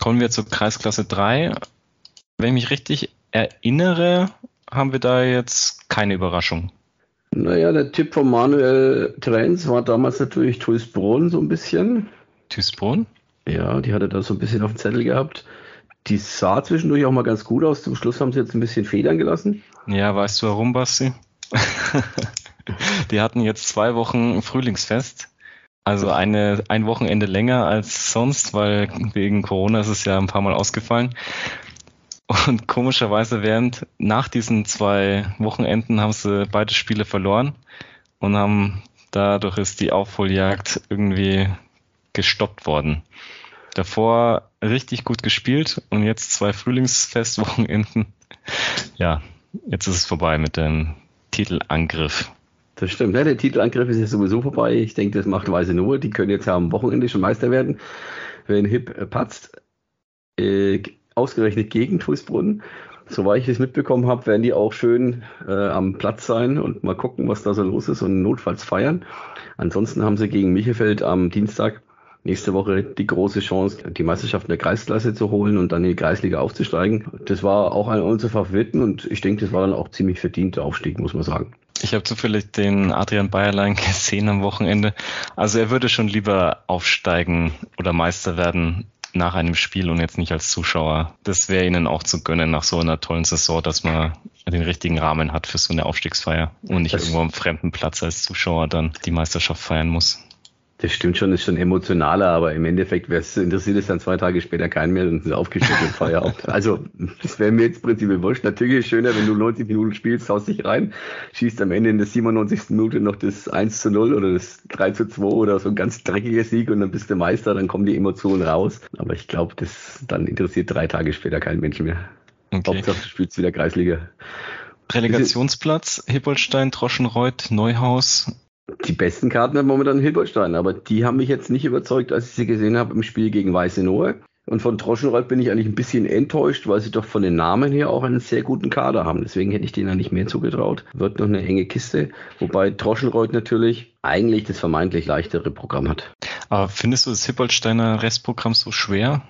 Kommen wir zur Kreisklasse 3. Wenn ich mich richtig erinnere, haben wir da jetzt keine Überraschung. Naja, der Tipp von Manuel Trenz war damals natürlich Tuisbrunn so ein bisschen. Tuisbrunn? Ja, die hatte da so ein bisschen auf dem Zettel gehabt. Die sah zwischendurch auch mal ganz gut aus. Zum Schluss haben sie jetzt ein bisschen Federn gelassen. Ja, weißt du warum, Basti? die hatten jetzt zwei Wochen Frühlingsfest. Also eine, ein Wochenende länger als sonst, weil wegen Corona ist es ja ein paar Mal ausgefallen. Und komischerweise während nach diesen zwei Wochenenden haben sie beide Spiele verloren und haben dadurch ist die Aufholjagd irgendwie gestoppt worden. Davor richtig gut gespielt und jetzt zwei Frühlingsfestwochenenden. Ja, jetzt ist es vorbei mit dem Titelangriff. Das stimmt. Ja, der Titelangriff ist ja sowieso vorbei. Ich denke, das macht Weise nur. Die können jetzt ja am Wochenende schon Meister werden. Wenn Hip äh, patzt, äh, ausgerechnet gegen Tuisbrunn. Soweit ich es mitbekommen habe, werden die auch schön äh, am Platz sein und mal gucken, was da so los ist und notfalls feiern. Ansonsten haben sie gegen Michefeld am Dienstag nächste Woche die große Chance, die Meisterschaft in der Kreisklasse zu holen und dann in die Kreisliga aufzusteigen. Das war auch ein unserer Favoriten und ich denke, das war dann auch ziemlich verdienter Aufstieg, muss man sagen. Ich habe zufällig den Adrian Bayerlein gesehen am Wochenende. Also er würde schon lieber aufsteigen oder Meister werden nach einem Spiel und jetzt nicht als Zuschauer. Das wäre ihnen auch zu gönnen nach so einer tollen Saison, dass man den richtigen Rahmen hat für so eine Aufstiegsfeier und nicht das irgendwo am fremden Platz als Zuschauer dann die Meisterschaft feiern muss. Das stimmt schon, ist schon emotionaler, aber im Endeffekt interessiert es dann zwei Tage später keinen mehr und ist aufgestellt und Feierabend. Also, das wäre mir jetzt prinzipiell wurscht. Natürlich ist es schöner, wenn du 90 Minuten spielst, haust dich rein, schießt am Ende in der 97. Minute noch das 1 zu 0 oder das 3 zu 2 oder so ein ganz dreckiger Sieg und dann bist du Meister, dann kommen die Emotionen raus. Aber ich glaube, das dann interessiert drei Tage später keinen Menschen mehr. Okay. Hauptsache, du spielst wieder Kreisliga. Relegationsplatz, Hippolstein, Troschenreuth, Neuhaus, die besten Karten hat momentan Hilberstein, aber die haben mich jetzt nicht überzeugt, als ich sie gesehen habe im Spiel gegen Weiße Nohe. Und von Troschenreuth bin ich eigentlich ein bisschen enttäuscht, weil sie doch von den Namen her auch einen sehr guten Kader haben. Deswegen hätte ich denen eigentlich mehr zugetraut. Wird noch eine enge Kiste. Wobei Troschenreuth natürlich eigentlich das vermeintlich leichtere Programm hat. Aber findest du das Hippolsteiner Restprogramm so schwer?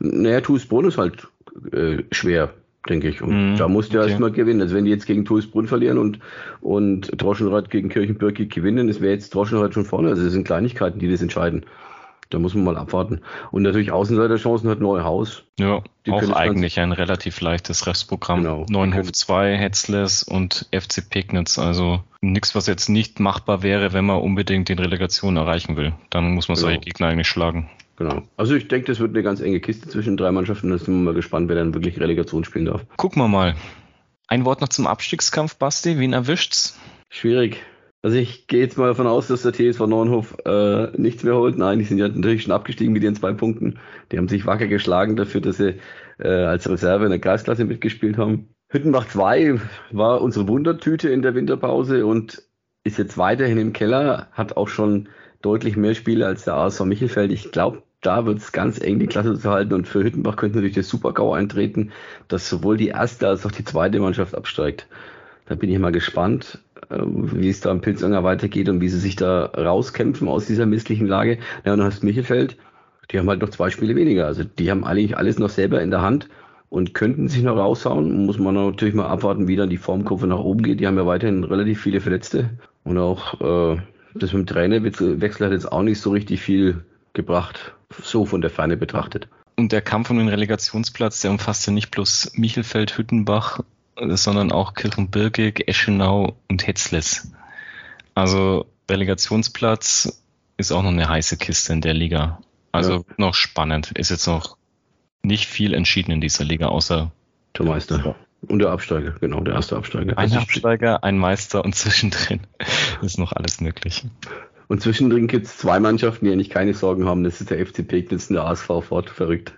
Naja, Tuesbrunn ist halt äh, schwer denke ich. Und mm, da musst du okay. erstmal gewinnen. Also wenn die jetzt gegen Tuisbrunn verlieren und, und Droschenrad gegen Kirchenbürki gewinnen, das wäre jetzt Droschenrad schon vorne. Also das sind Kleinigkeiten, die das entscheiden. Da muss man mal abwarten. Und natürlich Außenseiterchancen hat Neuhaus. Ja, die auch eigentlich ein relativ leichtes Restprogramm. Genau. Neuenhof 2, Hetzles und FC Pegnitz. Also nichts, was jetzt nicht machbar wäre, wenn man unbedingt den Relegation erreichen will. Dann muss man genau. solche Gegner eigentlich schlagen. Genau. Also ich denke, das wird eine ganz enge Kiste zwischen drei Mannschaften. Da sind wir mal gespannt, wer dann wirklich Relegation spielen darf. Gucken wir mal. Ein Wort noch zum Abstiegskampf, Basti. Wen erwischt's? Schwierig. Also ich gehe jetzt mal davon aus, dass der TSV Neuenhof äh, nichts mehr holt. Nein, die sind ja natürlich schon abgestiegen mit ihren zwei Punkten. Die haben sich wacker geschlagen dafür, dass sie äh, als Reserve in der Kreisklasse mitgespielt haben. Hüttenbach 2 war unsere Wundertüte in der Winterpause und ist jetzt weiterhin im Keller, hat auch schon deutlich mehr Spiele als der ASV Michelfeld. Ich glaube, da wird es ganz eng, die Klasse zu halten. Und für Hüttenbach könnte natürlich der Super-GAU eintreten, dass sowohl die erste als auch die zweite Mannschaft absteigt. Da bin ich mal gespannt, äh, wie es da im Pilzanger weitergeht und wie sie sich da rauskämpfen aus dieser misslichen Lage. Ja, und dann hast Michelfeld, die haben halt noch zwei Spiele weniger. Also die haben eigentlich alles noch selber in der Hand und könnten sich noch raushauen. Muss man natürlich mal abwarten, wie dann die Formkurve nach oben geht. Die haben ja weiterhin relativ viele Verletzte. Und auch äh, das mit dem Trainerwechsel hat jetzt auch nicht so richtig viel gebracht, so von der Ferne betrachtet. Und der Kampf um den Relegationsplatz, der umfasst ja nicht bloß Michelfeld, Hüttenbach, sondern auch Kirchenbirgig, Eschenau und Hetzles. Also Relegationsplatz ist auch noch eine heiße Kiste in der Liga. Also ja. noch spannend. Ist jetzt noch nicht viel entschieden in dieser Liga, außer der Meister. Und der Absteiger, genau, der erste Absteiger. Ein also Absteiger, ein Meister und zwischendrin ist noch alles möglich. Und zwischendrin gibt es zwei Mannschaften, die eigentlich keine Sorgen haben. Das ist der FC Pegnitz und der ASV Fort. Verrückt.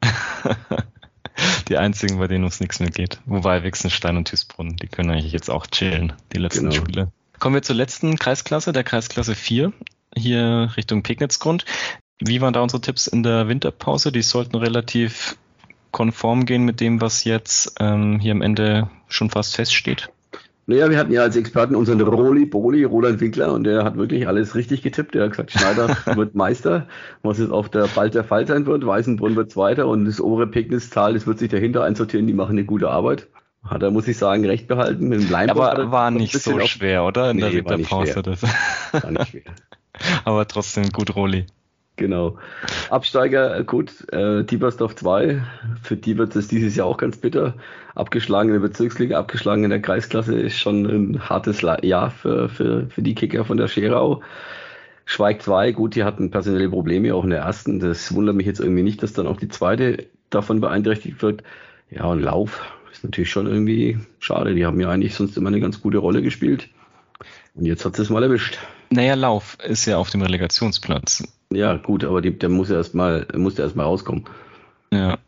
die einzigen, bei denen uns nichts mehr geht. Wobei Wixenstein und Tüßbrunn, die können eigentlich jetzt auch chillen, die letzten genau. Spiele. Kommen wir zur letzten Kreisklasse, der Kreisklasse 4, hier Richtung Pegnitzgrund. Wie waren da unsere Tipps in der Winterpause? Die sollten relativ konform gehen mit dem, was jetzt ähm, hier am Ende schon fast feststeht. Naja, wir hatten ja als Experten unseren Roli Boli, Roland Winkler, und der hat wirklich alles richtig getippt. Der hat gesagt, Schneider wird Meister, was jetzt auch der, bald der Fall sein wird. Weißenbrunn wird Zweiter und das obere Pegnitztal, das wird sich dahinter einsortieren, die machen eine gute Arbeit. Hat er, muss ich sagen, recht behalten. Mit dem Aber war nicht so schwer, oder? In nee, der. Das. War nicht schwer. Aber trotzdem gut, Roli. Genau. Absteiger, gut, äh, Tiebersdorf 2, für die wird es dieses Jahr auch ganz bitter. Abgeschlagen in der Bezirksliga, abgeschlagen in der Kreisklasse ist schon ein hartes Jahr für, für, für die Kicker von der Scherau. Schweig 2, gut, die hatten personelle Probleme auch in der ersten. Das wundert mich jetzt irgendwie nicht, dass dann auch die zweite davon beeinträchtigt wird. Ja, und Lauf ist natürlich schon irgendwie schade. Die haben ja eigentlich sonst immer eine ganz gute Rolle gespielt. Und jetzt hat es mal erwischt. Naja, Lauf ist ja auf dem Relegationsplatz. Ja, gut, aber die, der muss ja erstmal muss ja erstmal rauskommen. Ja,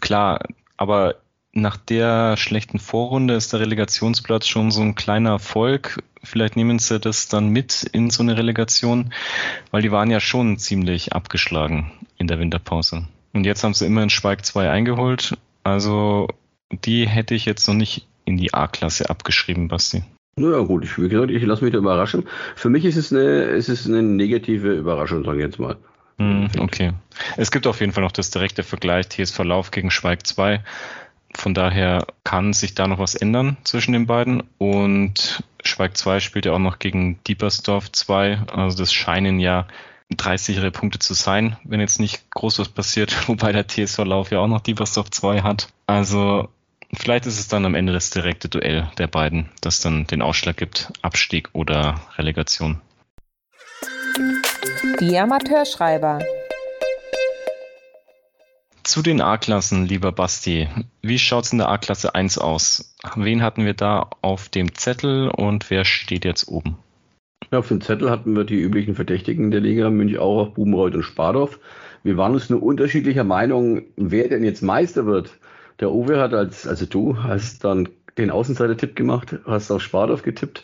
klar, aber nach der schlechten Vorrunde ist der Relegationsplatz schon so ein kleiner Erfolg. Vielleicht nehmen sie das dann mit in so eine Relegation, weil die waren ja schon ziemlich abgeschlagen in der Winterpause. Und jetzt haben sie immer in Schweig 2 eingeholt. Also die hätte ich jetzt noch nicht in die A-Klasse abgeschrieben, Basti. Naja gut, ich, wie gesagt, ich lasse mich da überraschen. Für mich ist es eine, es eine negative Überraschung, sagen wir jetzt mal. Hm, okay. Es gibt auf jeden Fall noch das direkte Vergleich TSV Lauf gegen Schweig 2. Von daher kann sich da noch was ändern zwischen den beiden. Und Schweig 2 spielt ja auch noch gegen Diepersdorf 2. Also das scheinen ja drei sichere Punkte zu sein, wenn jetzt nicht groß was passiert, wobei der TSV Lauf ja auch noch Diepersdorf 2 hat. Also vielleicht ist es dann am Ende das direkte Duell der beiden, das dann den Ausschlag gibt, Abstieg oder Relegation. Die Amateurschreiber. Zu den A-Klassen, lieber Basti. Wie schaut es in der A-Klasse 1 aus? Wen hatten wir da auf dem Zettel und wer steht jetzt oben? Ja, auf dem Zettel hatten wir die üblichen Verdächtigen der Liga, Münch-Aurach, Bubenreuth und Spardorf. Wir waren uns nur unterschiedlicher Meinung, wer denn jetzt Meister wird. Der Uwe hat als, also du hast dann den Außenseiter-Tipp gemacht, hast auf Spardorf getippt.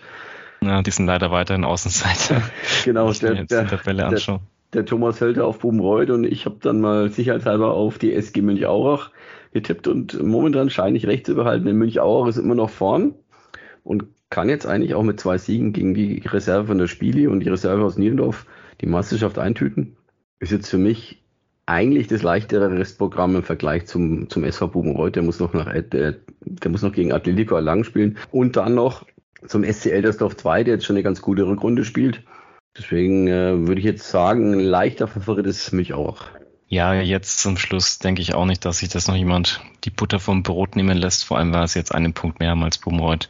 Ja, die sind leider weiterhin Außenseiter. genau, der, der, der, der, Thomas Hölter auf Bubenreuth und ich habe dann mal sicherheitshalber auf die SG Münch-Aurach getippt und momentan scheine ich recht zu behalten. In Münch-Aurach ist immer noch vorn und kann jetzt eigentlich auch mit zwei Siegen gegen die Reserve von der Spieli und die Reserve aus Niedendorf die Meisterschaft eintüten. Ist jetzt für mich eigentlich das leichtere Restprogramm im Vergleich zum, zum SV Bubenreuth. Der muss noch nach, der, der muss noch gegen Atletico Erlangen spielen und dann noch zum SC Eldersdorf 2, der jetzt schon eine ganz gute Rückrunde spielt. Deswegen äh, würde ich jetzt sagen, leichter Favorit ist mich auch. Ja, jetzt zum Schluss denke ich auch nicht, dass sich das noch jemand die Butter vom Brot nehmen lässt. Vor allem war es jetzt einen Punkt mehr als Bumreuth.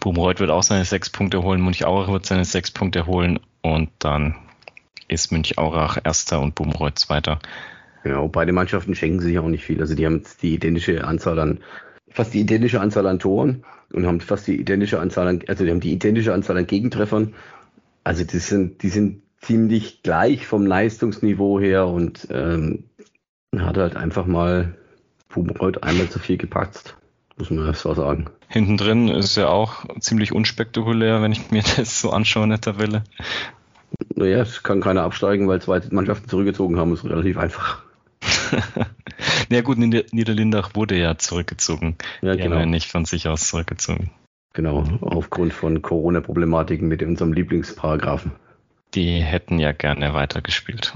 Bumreuth wird auch seine sechs Punkte holen, Münchaurach wird seine sechs Punkte holen und dann ist Münchaurach erster und Bumreuth zweiter. Genau, beide Mannschaften schenken sich auch nicht viel. Also die haben jetzt die identische Anzahl an, fast die identische Anzahl an Toren und haben fast die identische Anzahl an, also die haben die identische Anzahl an Gegentreffern. Also die sind, die sind ziemlich gleich vom Leistungsniveau her und ähm, hat halt einfach mal Bubenreuth einmal zu viel gepackt, muss man so sagen. Hinten drin ist ja auch ziemlich unspektakulär, wenn ich mir das so anschaue in der Tabelle. Naja, es kann keiner absteigen, weil zwei Mannschaften zurückgezogen haben, ist relativ einfach. ja gut, Niederlindach wurde ja zurückgezogen. Ja, genau. ja nicht von sich aus zurückgezogen. Genau, aufgrund von Corona-Problematiken mit unserem Lieblingsparagraphen die hätten ja gerne weitergespielt.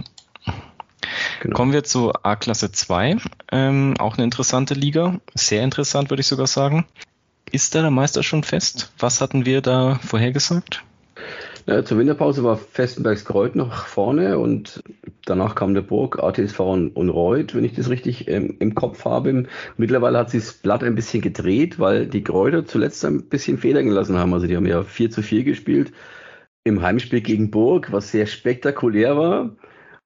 Genau. Kommen wir zu A-Klasse 2. Ähm, auch eine interessante Liga. Sehr interessant, würde ich sogar sagen. Ist da der Meister schon fest? Was hatten wir da vorhergesagt? Ja, zur Winterpause war Festenbergs Kreuz noch vorne und danach kam der Burg, ATSV und, und Reuth, wenn ich das richtig ähm, im Kopf habe. Mittlerweile hat sich das Blatt ein bisschen gedreht, weil die Kräuter zuletzt ein bisschen Federn gelassen haben. Also die haben ja 4 zu 4 gespielt im Heimspiel gegen Burg, was sehr spektakulär war.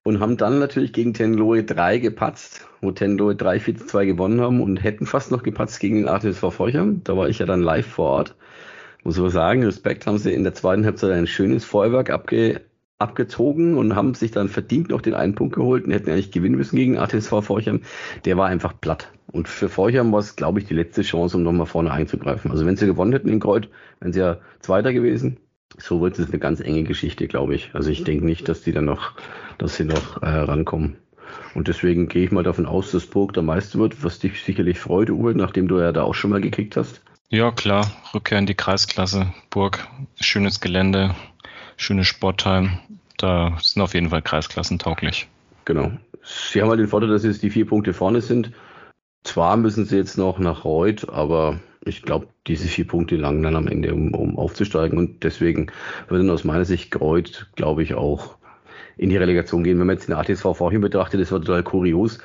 Und haben dann natürlich gegen Tenlohe 3 gepatzt, wo Tenlohe 3 4 zu 2 gewonnen haben und hätten fast noch gepatzt gegen den ATSV Forchheim. Da war ich ja dann live vor Ort. Muss aber sagen, Respekt haben sie in der zweiten Halbzeit ein schönes Feuerwerk abge, abgezogen und haben sich dann verdient noch den einen Punkt geholt und hätten eigentlich gewinnen müssen gegen ATSV Forchheim. Der war einfach platt. Und für Forchheim war es, glaube ich, die letzte Chance, um nochmal vorne einzugreifen. Also wenn sie gewonnen hätten in Kreuz, wären sie ja Zweiter gewesen so wird es eine ganz enge Geschichte, glaube ich. Also ich denke nicht, dass die dann noch, dass sie noch äh, rankommen. Und deswegen gehe ich mal davon aus, dass Burg der Meister wird, was dich sicherlich freut, Uwe, nachdem du ja da auch schon mal gekickt hast. Ja, klar. Rückkehr in die Kreisklasse. Burg, schönes Gelände, schönes Sportheim. Da sind auf jeden Fall Kreisklassen tauglich. Genau. Sie haben halt den Vorteil, dass jetzt die vier Punkte vorne sind. Zwar müssen sie jetzt noch nach Reuth, aber ich glaube, diese vier Punkte langen dann am Ende, um, um aufzusteigen. Und deswegen würde aus meiner Sicht Kreuz, glaube ich, auch in die Relegation gehen. Wenn man jetzt den ATSV vorhin betrachtet, das war total kurios.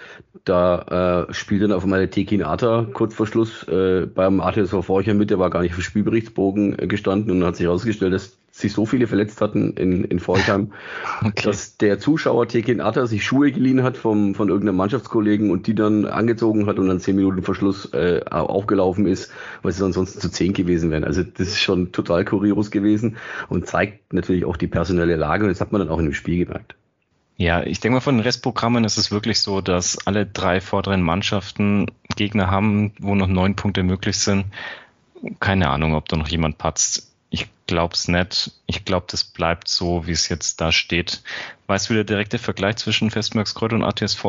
Da äh, spielt dann auf einmal der Tekin Ata kurz vor Schluss äh, beim ATSV vorher mit, der war gar nicht auf dem Spielberichtsbogen äh, gestanden und hat sich herausgestellt, dass sich so viele verletzt hatten in, in Volkheim, okay. dass der Zuschauer Tekin Atta sich Schuhe geliehen hat vom, von irgendeinem Mannschaftskollegen und die dann angezogen hat und dann zehn Minuten vor Schluss äh, aufgelaufen ist, weil sie ansonsten zu zehn gewesen wären. Also das ist schon total kurios gewesen und zeigt natürlich auch die personelle Lage und das hat man dann auch in dem Spiel gemerkt. Ja, ich denke mal, von den Restprogrammen ist es wirklich so, dass alle drei vorderen Mannschaften Gegner haben, wo noch neun Punkte möglich sind. Keine Ahnung, ob da noch jemand patzt. Ich glaube es nicht. Ich glaube, das bleibt so, wie es jetzt da steht. Weißt du, wie der direkte Vergleich zwischen Festmerkskreuz und ATSV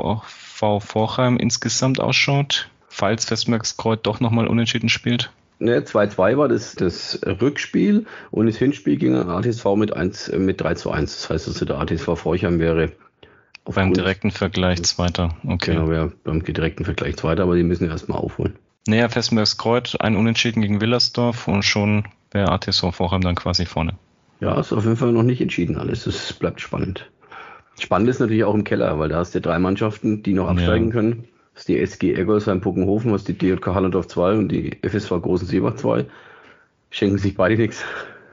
Vorheim insgesamt ausschaut? Falls Festmerkskreuz doch nochmal unentschieden spielt? Ne, 2-2 war das, das Rückspiel und das Hinspiel ging an ATSV mit, 1, mit 3 zu 1. Das heißt, also der ATSV Forchheim wäre beim direkten Vergleich Zweiter. Okay. Genau, ja, beim direkten Vergleich Zweiter, aber die müssen erstmal aufholen. Naja, Fessenbergskreuz, ein Unentschieden gegen Willersdorf und schon wäre ATSV Vorheim dann quasi vorne. Ja, ist auf jeden Fall noch nicht entschieden alles. Es bleibt spannend. Spannend ist natürlich auch im Keller, weil da hast du drei Mannschaften, die noch absteigen ja. können. Das ist die SG Eggolsheim Puckenhofen, was die DJK Hallandorf 2 und die FSV Großen Seebach 2. Schenken sich beide nichts.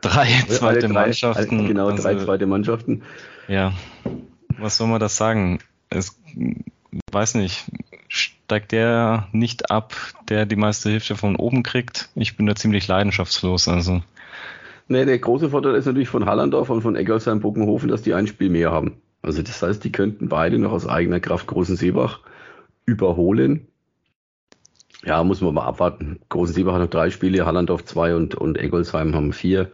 Drei zweite drei, Mannschaften. Genau, also, drei zweite Mannschaften. Ja, was soll man das sagen? Es, weiß nicht, steigt der nicht ab, der die meiste Hilfe von oben kriegt? Ich bin da ziemlich leidenschaftslos, also. Nee, der große Vorteil ist natürlich von Hallandorf und von Eggolsheim Buckenhofen, dass die ein Spiel mehr haben. Also das heißt, die könnten beide noch aus eigener Kraft Großen Seebach überholen. Ja, muss man mal abwarten. Großen Sieber hat noch drei Spiele, Hallandorf zwei und, und Eggolsheim haben vier.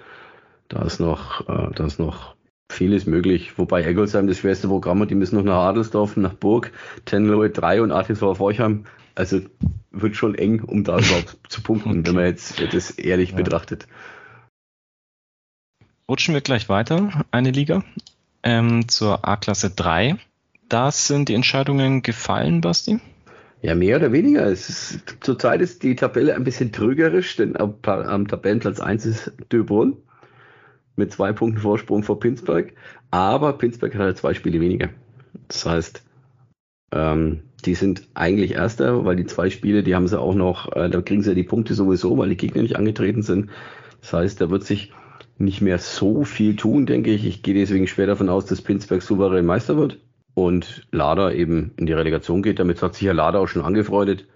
Da ist noch, äh, da ist noch vieles möglich. Wobei Eggolsheim das schwerste Programm hat. Die müssen noch nach Adelsdorf, nach Burg, Tenlohe 3 und ATV Forchheim. Also wird schon eng, um da überhaupt zu punkten, okay. wenn man jetzt das ehrlich ja. betrachtet. Rutschen wir gleich weiter, eine Liga, ähm, zur A-Klasse 3. Da sind die Entscheidungen gefallen, Basti? Ja, mehr oder weniger. Es ist, zurzeit ist die Tabelle ein bisschen trügerisch, denn am, am Tabellenplatz 1 ist Döbrunn mit zwei Punkten Vorsprung vor Pinsberg. Aber Pinsberg hat halt zwei Spiele weniger. Das heißt, ähm, die sind eigentlich Erster, weil die zwei Spiele, die haben sie auch noch, äh, da kriegen sie ja die Punkte sowieso, weil die Gegner nicht angetreten sind. Das heißt, da wird sich nicht mehr so viel tun, denke ich. Ich gehe deswegen schwer davon aus, dass Pinsberg souverän Meister wird und Lada eben in die Relegation geht. Damit hat sich ja Lada auch schon angefreundet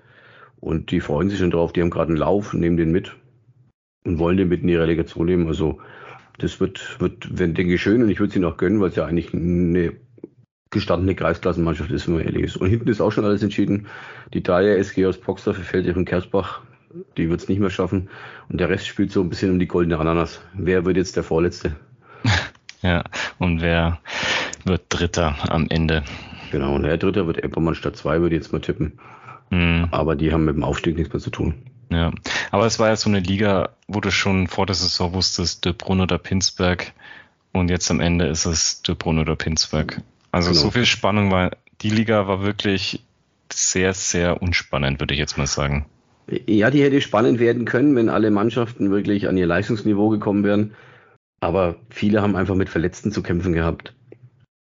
und die freuen sich schon drauf. Die haben gerade einen Lauf, nehmen den mit und wollen den mit in die Relegation nehmen. Also das wird, wird wenn, denke ich, schön und ich würde sie noch gönnen, weil es ja eigentlich eine gestandene Kreisklassenmannschaft ist, wenn man ehrlich ist. Und hinten ist auch schon alles entschieden. Die Dreier SG aus Poxdorf, Feldich und Kersbach, die wird es nicht mehr schaffen. Und der Rest spielt so ein bisschen um die goldene Ananas. Wer wird jetzt der Vorletzte? ja, und wer wird Dritter am Ende. Genau, und der Dritter wird Eppermann statt zwei, würde ich jetzt mal tippen. Mhm. Aber die haben mit dem Aufstieg nichts mehr zu tun. Ja, aber es war ja so eine Liga, wo du schon vor der Saison wusstest, De Brun oder Pinsberg. Und jetzt am Ende ist es De Brun oder Pinsberg. Also genau. so viel Spannung war, die Liga war wirklich sehr, sehr unspannend, würde ich jetzt mal sagen. Ja, die hätte spannend werden können, wenn alle Mannschaften wirklich an ihr Leistungsniveau gekommen wären. Aber viele haben einfach mit Verletzten zu kämpfen gehabt.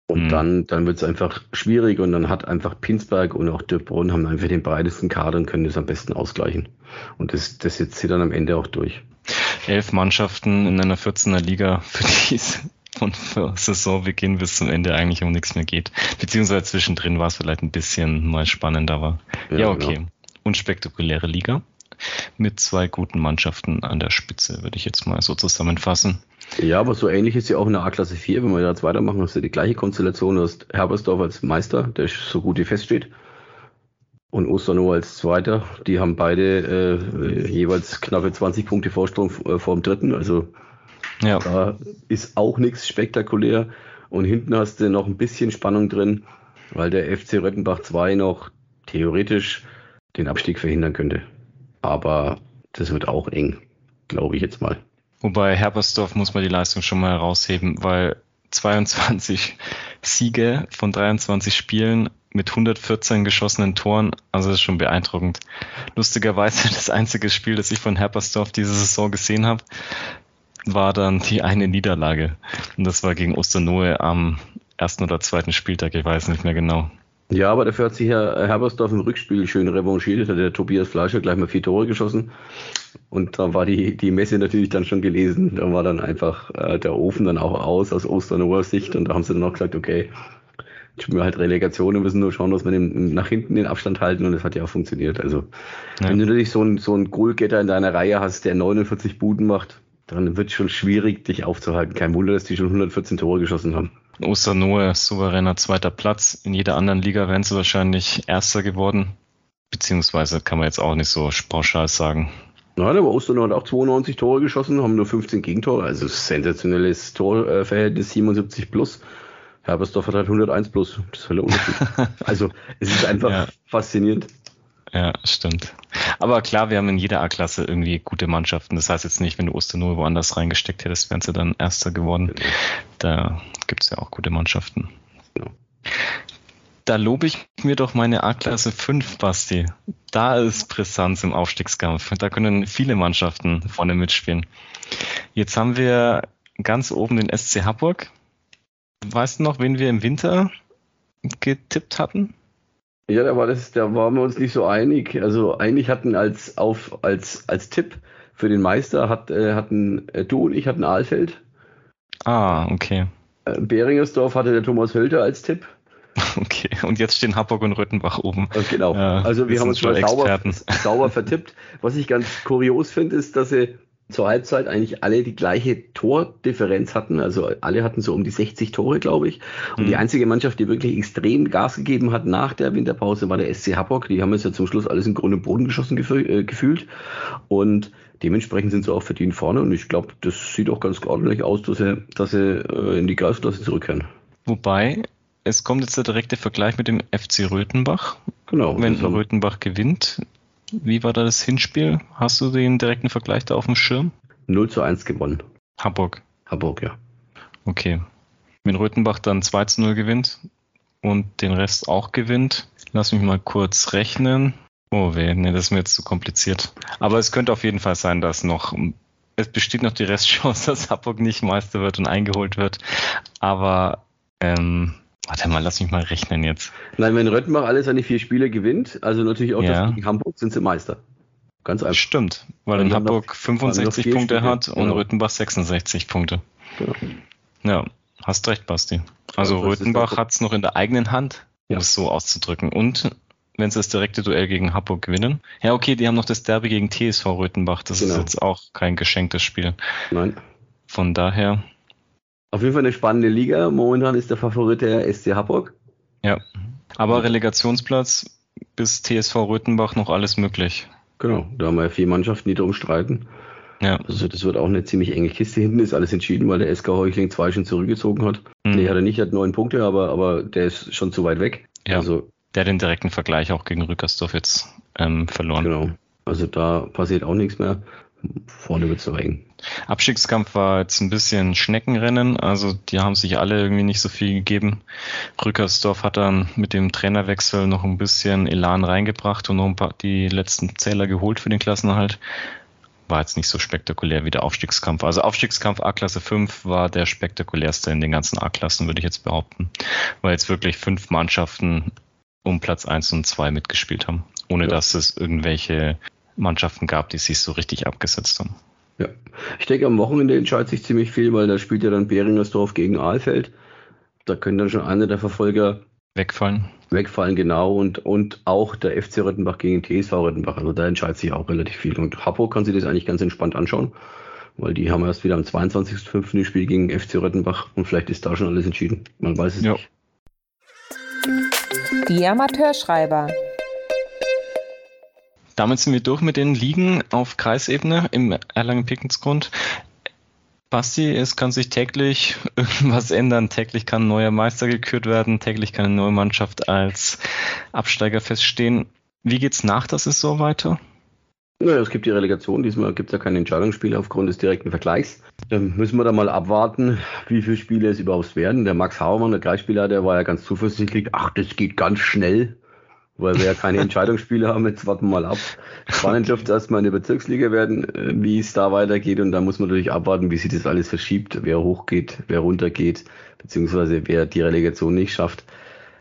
Und mhm. dann, dann wird es einfach schwierig und dann hat einfach Pinsberg und auch Dürbrunn haben einfach den breitesten Kader und können das am besten ausgleichen. Und das, das setzt sie dann am Ende auch durch. Elf Mannschaften in einer 14er Liga, für die es von Saisonbeginn bis zum Ende eigentlich um nichts mehr geht. Beziehungsweise zwischendrin war es vielleicht ein bisschen mal spannender, aber ja, ja okay. Genau. Unspektakuläre Liga mit zwei guten Mannschaften an der Spitze, würde ich jetzt mal so zusammenfassen. Ja, aber so ähnlich ist ja auch in der A-Klasse 4, wenn wir jetzt weitermachen, hast du die gleiche Konstellation, du hast Herbersdorf als Meister, der so gut wie feststeht. Und Osternow als Zweiter. Die haben beide äh, jeweils knappe 20 Punkte Vorsprung äh, vor dem Dritten. Also ja. da ist auch nichts spektakulär. Und hinten hast du noch ein bisschen Spannung drin, weil der FC Röttenbach 2 noch theoretisch den Abstieg verhindern könnte. Aber das wird auch eng, glaube ich jetzt mal. Wobei Herbersdorf muss man die Leistung schon mal herausheben, weil 22 Siege von 23 Spielen mit 114 geschossenen Toren, also das ist schon beeindruckend. Lustigerweise das einzige Spiel, das ich von Herbersdorf diese Saison gesehen habe, war dann die eine Niederlage. Und das war gegen Osternohe am ersten oder zweiten Spieltag, ich weiß nicht mehr genau. Ja, aber dafür hat sich Herr Herbersdorf im Rückspiel schön revanchiert. Da hat der Tobias Fleischer gleich mal vier Tore geschossen. Und da war die, die Messe natürlich dann schon gelesen. Da war dann einfach äh, der Ofen dann auch aus aus Osternower Sicht. Und da haben sie dann auch gesagt, okay, spielen wir halt Relegation und müssen nur schauen, dass wir den, nach hinten den Abstand halten. Und das hat ja auch funktioniert. Also, ja. wenn du natürlich so einen so einen Goalgetter in deiner Reihe hast, der 49 Buden macht, dann wird es schon schwierig, dich aufzuhalten. Kein Wunder, dass die schon 114 Tore geschossen haben. Osternohe souveräner zweiter Platz. In jeder anderen Liga wären sie wahrscheinlich Erster geworden. Beziehungsweise kann man jetzt auch nicht so pauschal sagen. Nein, aber Osternohe hat auch 92 Tore geschossen, haben nur 15 Gegentore. Also sensationelles Torverhältnis 77 plus. Herbersdorf hat halt 101 plus. Das ist halt der Unterschied. also es ist einfach ja. faszinierend. Ja, stimmt. Aber klar, wir haben in jeder A-Klasse irgendwie gute Mannschaften. Das heißt jetzt nicht, wenn du Osternohe woanders reingesteckt hättest, wären sie dann Erster geworden. Da gibt es ja auch gute Mannschaften. Da lobe ich mir doch meine A-Klasse 5, Basti. Da ist Brisanz im Aufstiegskampf. Da können viele Mannschaften vorne mitspielen. Jetzt haben wir ganz oben den SC Hamburg. Weißt du noch, wen wir im Winter getippt hatten? Ja, da war das, da waren wir uns nicht so einig. Also eigentlich hatten als auf als als Tipp für den Meister hat, äh, hatten äh, du und ich hatten Aalfeld. Ah, okay. Äh, Beringersdorf hatte der Thomas Hölter als Tipp. Okay, und jetzt stehen Hamburg und Rüttenbach oben. Äh, genau. Also wir haben uns mal sauber, sauber vertippt. Was ich ganz kurios finde, ist, dass sie zur Halbzeit eigentlich alle die gleiche Tordifferenz hatten. Also alle hatten so um die 60 Tore, glaube ich. Und mhm. die einzige Mannschaft, die wirklich extrem Gas gegeben hat nach der Winterpause, war der SC Hamburg. Die haben es ja zum Schluss alles in Grund und Boden geschossen äh, gefühlt. Und dementsprechend sind sie auch verdient vorne. Und ich glaube, das sieht auch ganz ordentlich aus, dass sie, dass sie äh, in die Kreisklasse zurückkehren. Wobei, es kommt jetzt der direkte Vergleich mit dem FC Röthenbach. Genau. Wenn Röthenbach gewinnt, wie war da das Hinspiel? Hast du den direkten Vergleich da auf dem Schirm? 0 zu 1 gewonnen. Hamburg. Hamburg, ja. Okay. Wenn Röthenbach dann 2 zu 0 gewinnt und den Rest auch gewinnt, lass mich mal kurz rechnen. Oh weh, nee, das ist mir jetzt zu kompliziert. Aber es könnte auf jeden Fall sein, dass noch, es besteht noch die Restchance, dass Hamburg nicht Meister wird und eingeholt wird. Aber ähm, Warte mal, lass mich mal rechnen jetzt. Nein, wenn Röttenbach alle seine vier Spiele gewinnt, also natürlich auch ja. das gegen Hamburg, sind sie Meister. Ganz einfach. Stimmt, weil in Hamburg noch, 65 Punkte Spiele. hat und genau. Röthenbach 66 Punkte. Genau. Ja, hast recht, Basti. Also ja, Röthenbach hat es noch in der eigenen Hand, um ja. es so auszudrücken. Und wenn sie das direkte Duell gegen Hamburg gewinnen. Ja, okay, die haben noch das Derby gegen TSV Röthenbach. Das genau. ist jetzt auch kein geschenktes Spiel. Nein. Von daher auf jeden Fall eine spannende Liga. Momentan ist der Favorit der SC Hamburg. Ja, aber Relegationsplatz bis TSV Röthenbach noch alles möglich. Genau, da haben wir vier Mannschaften, die darum streiten. Ja. Also das wird auch eine ziemlich enge Kiste. Hinten ist alles entschieden, weil der SK Heuchling zwei schon zurückgezogen hat. Mhm. Nee, hat er nicht, hat neun Punkte, aber, aber der ist schon zu weit weg. Ja, also, der hat den direkten Vergleich auch gegen Rückersdorf jetzt ähm, verloren. Genau, also da passiert auch nichts mehr. Vorne wird es so eng. Abstiegskampf war jetzt ein bisschen Schneckenrennen, also die haben sich alle irgendwie nicht so viel gegeben. Rückersdorf hat dann mit dem Trainerwechsel noch ein bisschen Elan reingebracht und noch ein paar die letzten Zähler geholt für den Klassenerhalt. War jetzt nicht so spektakulär wie der Aufstiegskampf. Also Aufstiegskampf A-Klasse 5 war der spektakulärste in den ganzen A-Klassen, würde ich jetzt behaupten. Weil jetzt wirklich fünf Mannschaften um Platz 1 und 2 mitgespielt haben, ohne ja. dass es irgendwelche Mannschaften gab, die sich so richtig abgesetzt haben. Ja, ich denke, am Wochenende entscheidet sich ziemlich viel, weil da spielt ja dann Beringersdorf gegen Aalfeld. Da können dann schon einer der Verfolger wegfallen. Wegfallen, genau. Und, und auch der FC Röttenbach gegen TSV Röttenbach. Also da entscheidet sich auch relativ viel. Und Hamburg kann sich das eigentlich ganz entspannt anschauen, weil die haben erst wieder am 22.05. ein Spiel gegen FC Röttenbach und vielleicht ist da schon alles entschieden. Man weiß es ja. nicht. Die Amateurschreiber. Damit sind wir durch mit den Ligen auf Kreisebene im Erlangen-Pickensgrund. Basti, es kann sich täglich irgendwas ändern. Täglich kann ein neuer Meister gekürt werden. Täglich kann eine neue Mannschaft als Absteiger feststehen. Wie geht's nach der Saison weiter? Naja, es gibt die Relegation. Diesmal gibt es ja keine Entscheidungsspiele aufgrund des direkten Vergleichs. Dann müssen wir da mal abwarten, wie viele Spiele es überhaupt werden. Der Max Hauermann, der Kreisspieler, der war ja ganz zuversichtlich. Ach, das geht ganz schnell weil wir ja keine Entscheidungsspiele haben. Jetzt warten wir mal ab. Spannend dürfte erstmal in der Bezirksliga werden, äh, wie es da weitergeht. Und da muss man natürlich abwarten, wie sich das alles verschiebt, wer hochgeht, wer runtergeht, beziehungsweise wer die Relegation nicht schafft.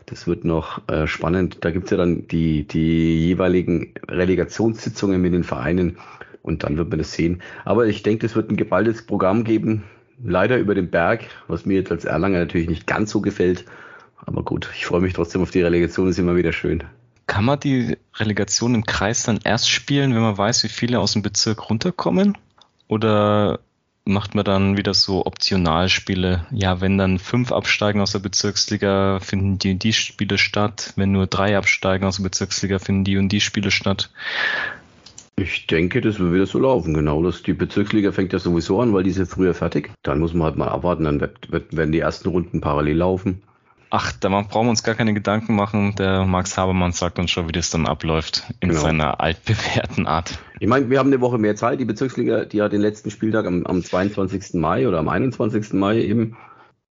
Das wird noch äh, spannend. Da gibt's ja dann die, die jeweiligen Relegationssitzungen mit den Vereinen und dann wird man das sehen. Aber ich denke, es wird ein geballtes Programm geben. Leider über den Berg, was mir jetzt als Erlanger natürlich nicht ganz so gefällt. Aber gut, ich freue mich trotzdem auf die Relegation, ist immer wieder schön. Kann man die Relegation im Kreis dann erst spielen, wenn man weiß, wie viele aus dem Bezirk runterkommen? Oder macht man dann wieder so Optionalspiele? Ja, wenn dann fünf absteigen aus der Bezirksliga, finden die und die Spiele statt. Wenn nur drei absteigen aus der Bezirksliga, finden die und die Spiele statt. Ich denke, das wird wieder so laufen, genau. Das, die Bezirksliga fängt ja sowieso an, weil die sind früher fertig. Dann muss man halt mal abwarten, dann werden die ersten Runden parallel laufen. Ach, da brauchen wir uns gar keine Gedanken machen. Der Max Habermann sagt uns schon, wie das dann abläuft in genau. seiner altbewährten Art. Ich meine, wir haben eine Woche mehr Zeit. Die Bezirksliga, die hat den letzten Spieltag am, am 22. Mai oder am 21. Mai eben.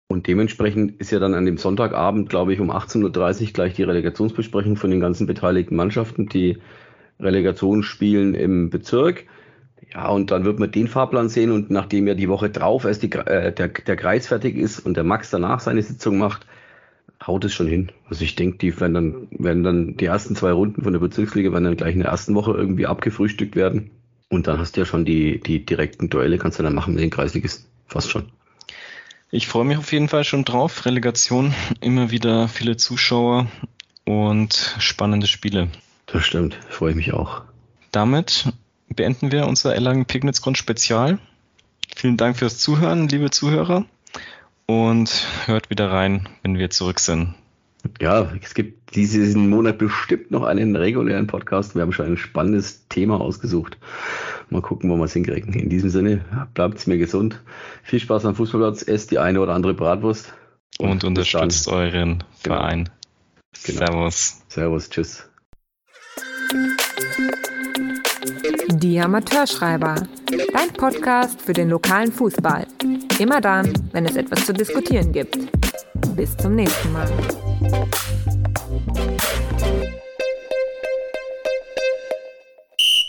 Und dementsprechend ist ja dann an dem Sonntagabend, glaube ich, um 18.30 Uhr gleich die Relegationsbesprechung von den ganzen beteiligten Mannschaften, die Relegation spielen im Bezirk. Ja, und dann wird man den Fahrplan sehen und nachdem ja die Woche drauf erst die, äh, der, der Kreis fertig ist und der Max danach seine Sitzung macht, haut es schon hin. Also ich denke, die werden dann, werden dann die ersten zwei Runden von der Bezirksliga werden dann gleich in der ersten Woche irgendwie abgefrühstückt werden. Und dann hast du ja schon die, die direkten Duelle, kannst du dann machen mit den Kreisligisten. Fast schon. Ich freue mich auf jeden Fall schon drauf. Relegation, immer wieder viele Zuschauer und spannende Spiele. Das stimmt, freue ich mich auch. Damit beenden wir unser Erlangen Pignitz Grund Spezial. Vielen Dank fürs Zuhören, liebe Zuhörer und hört wieder rein, wenn wir zurück sind. Ja, es gibt diesen Monat bestimmt noch einen regulären Podcast. Wir haben schon ein spannendes Thema ausgesucht. Mal gucken, wo wir es hinkriegen. In diesem Sinne, bleibt mir gesund. Viel Spaß am Fußballplatz. Esst die eine oder andere Bratwurst. Und, und unterstützt euren genau. Verein. Genau. Servus. Servus, tschüss. Die Amateurschreiber. Dein Podcast für den lokalen Fußball. Immer dann, wenn es etwas zu diskutieren gibt. Bis zum nächsten Mal.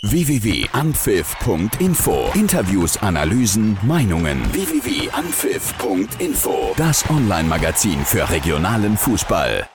www.anpfiff.info Interviews, Analysen, Meinungen. www.anpfiff.info Das Online-Magazin für regionalen Fußball.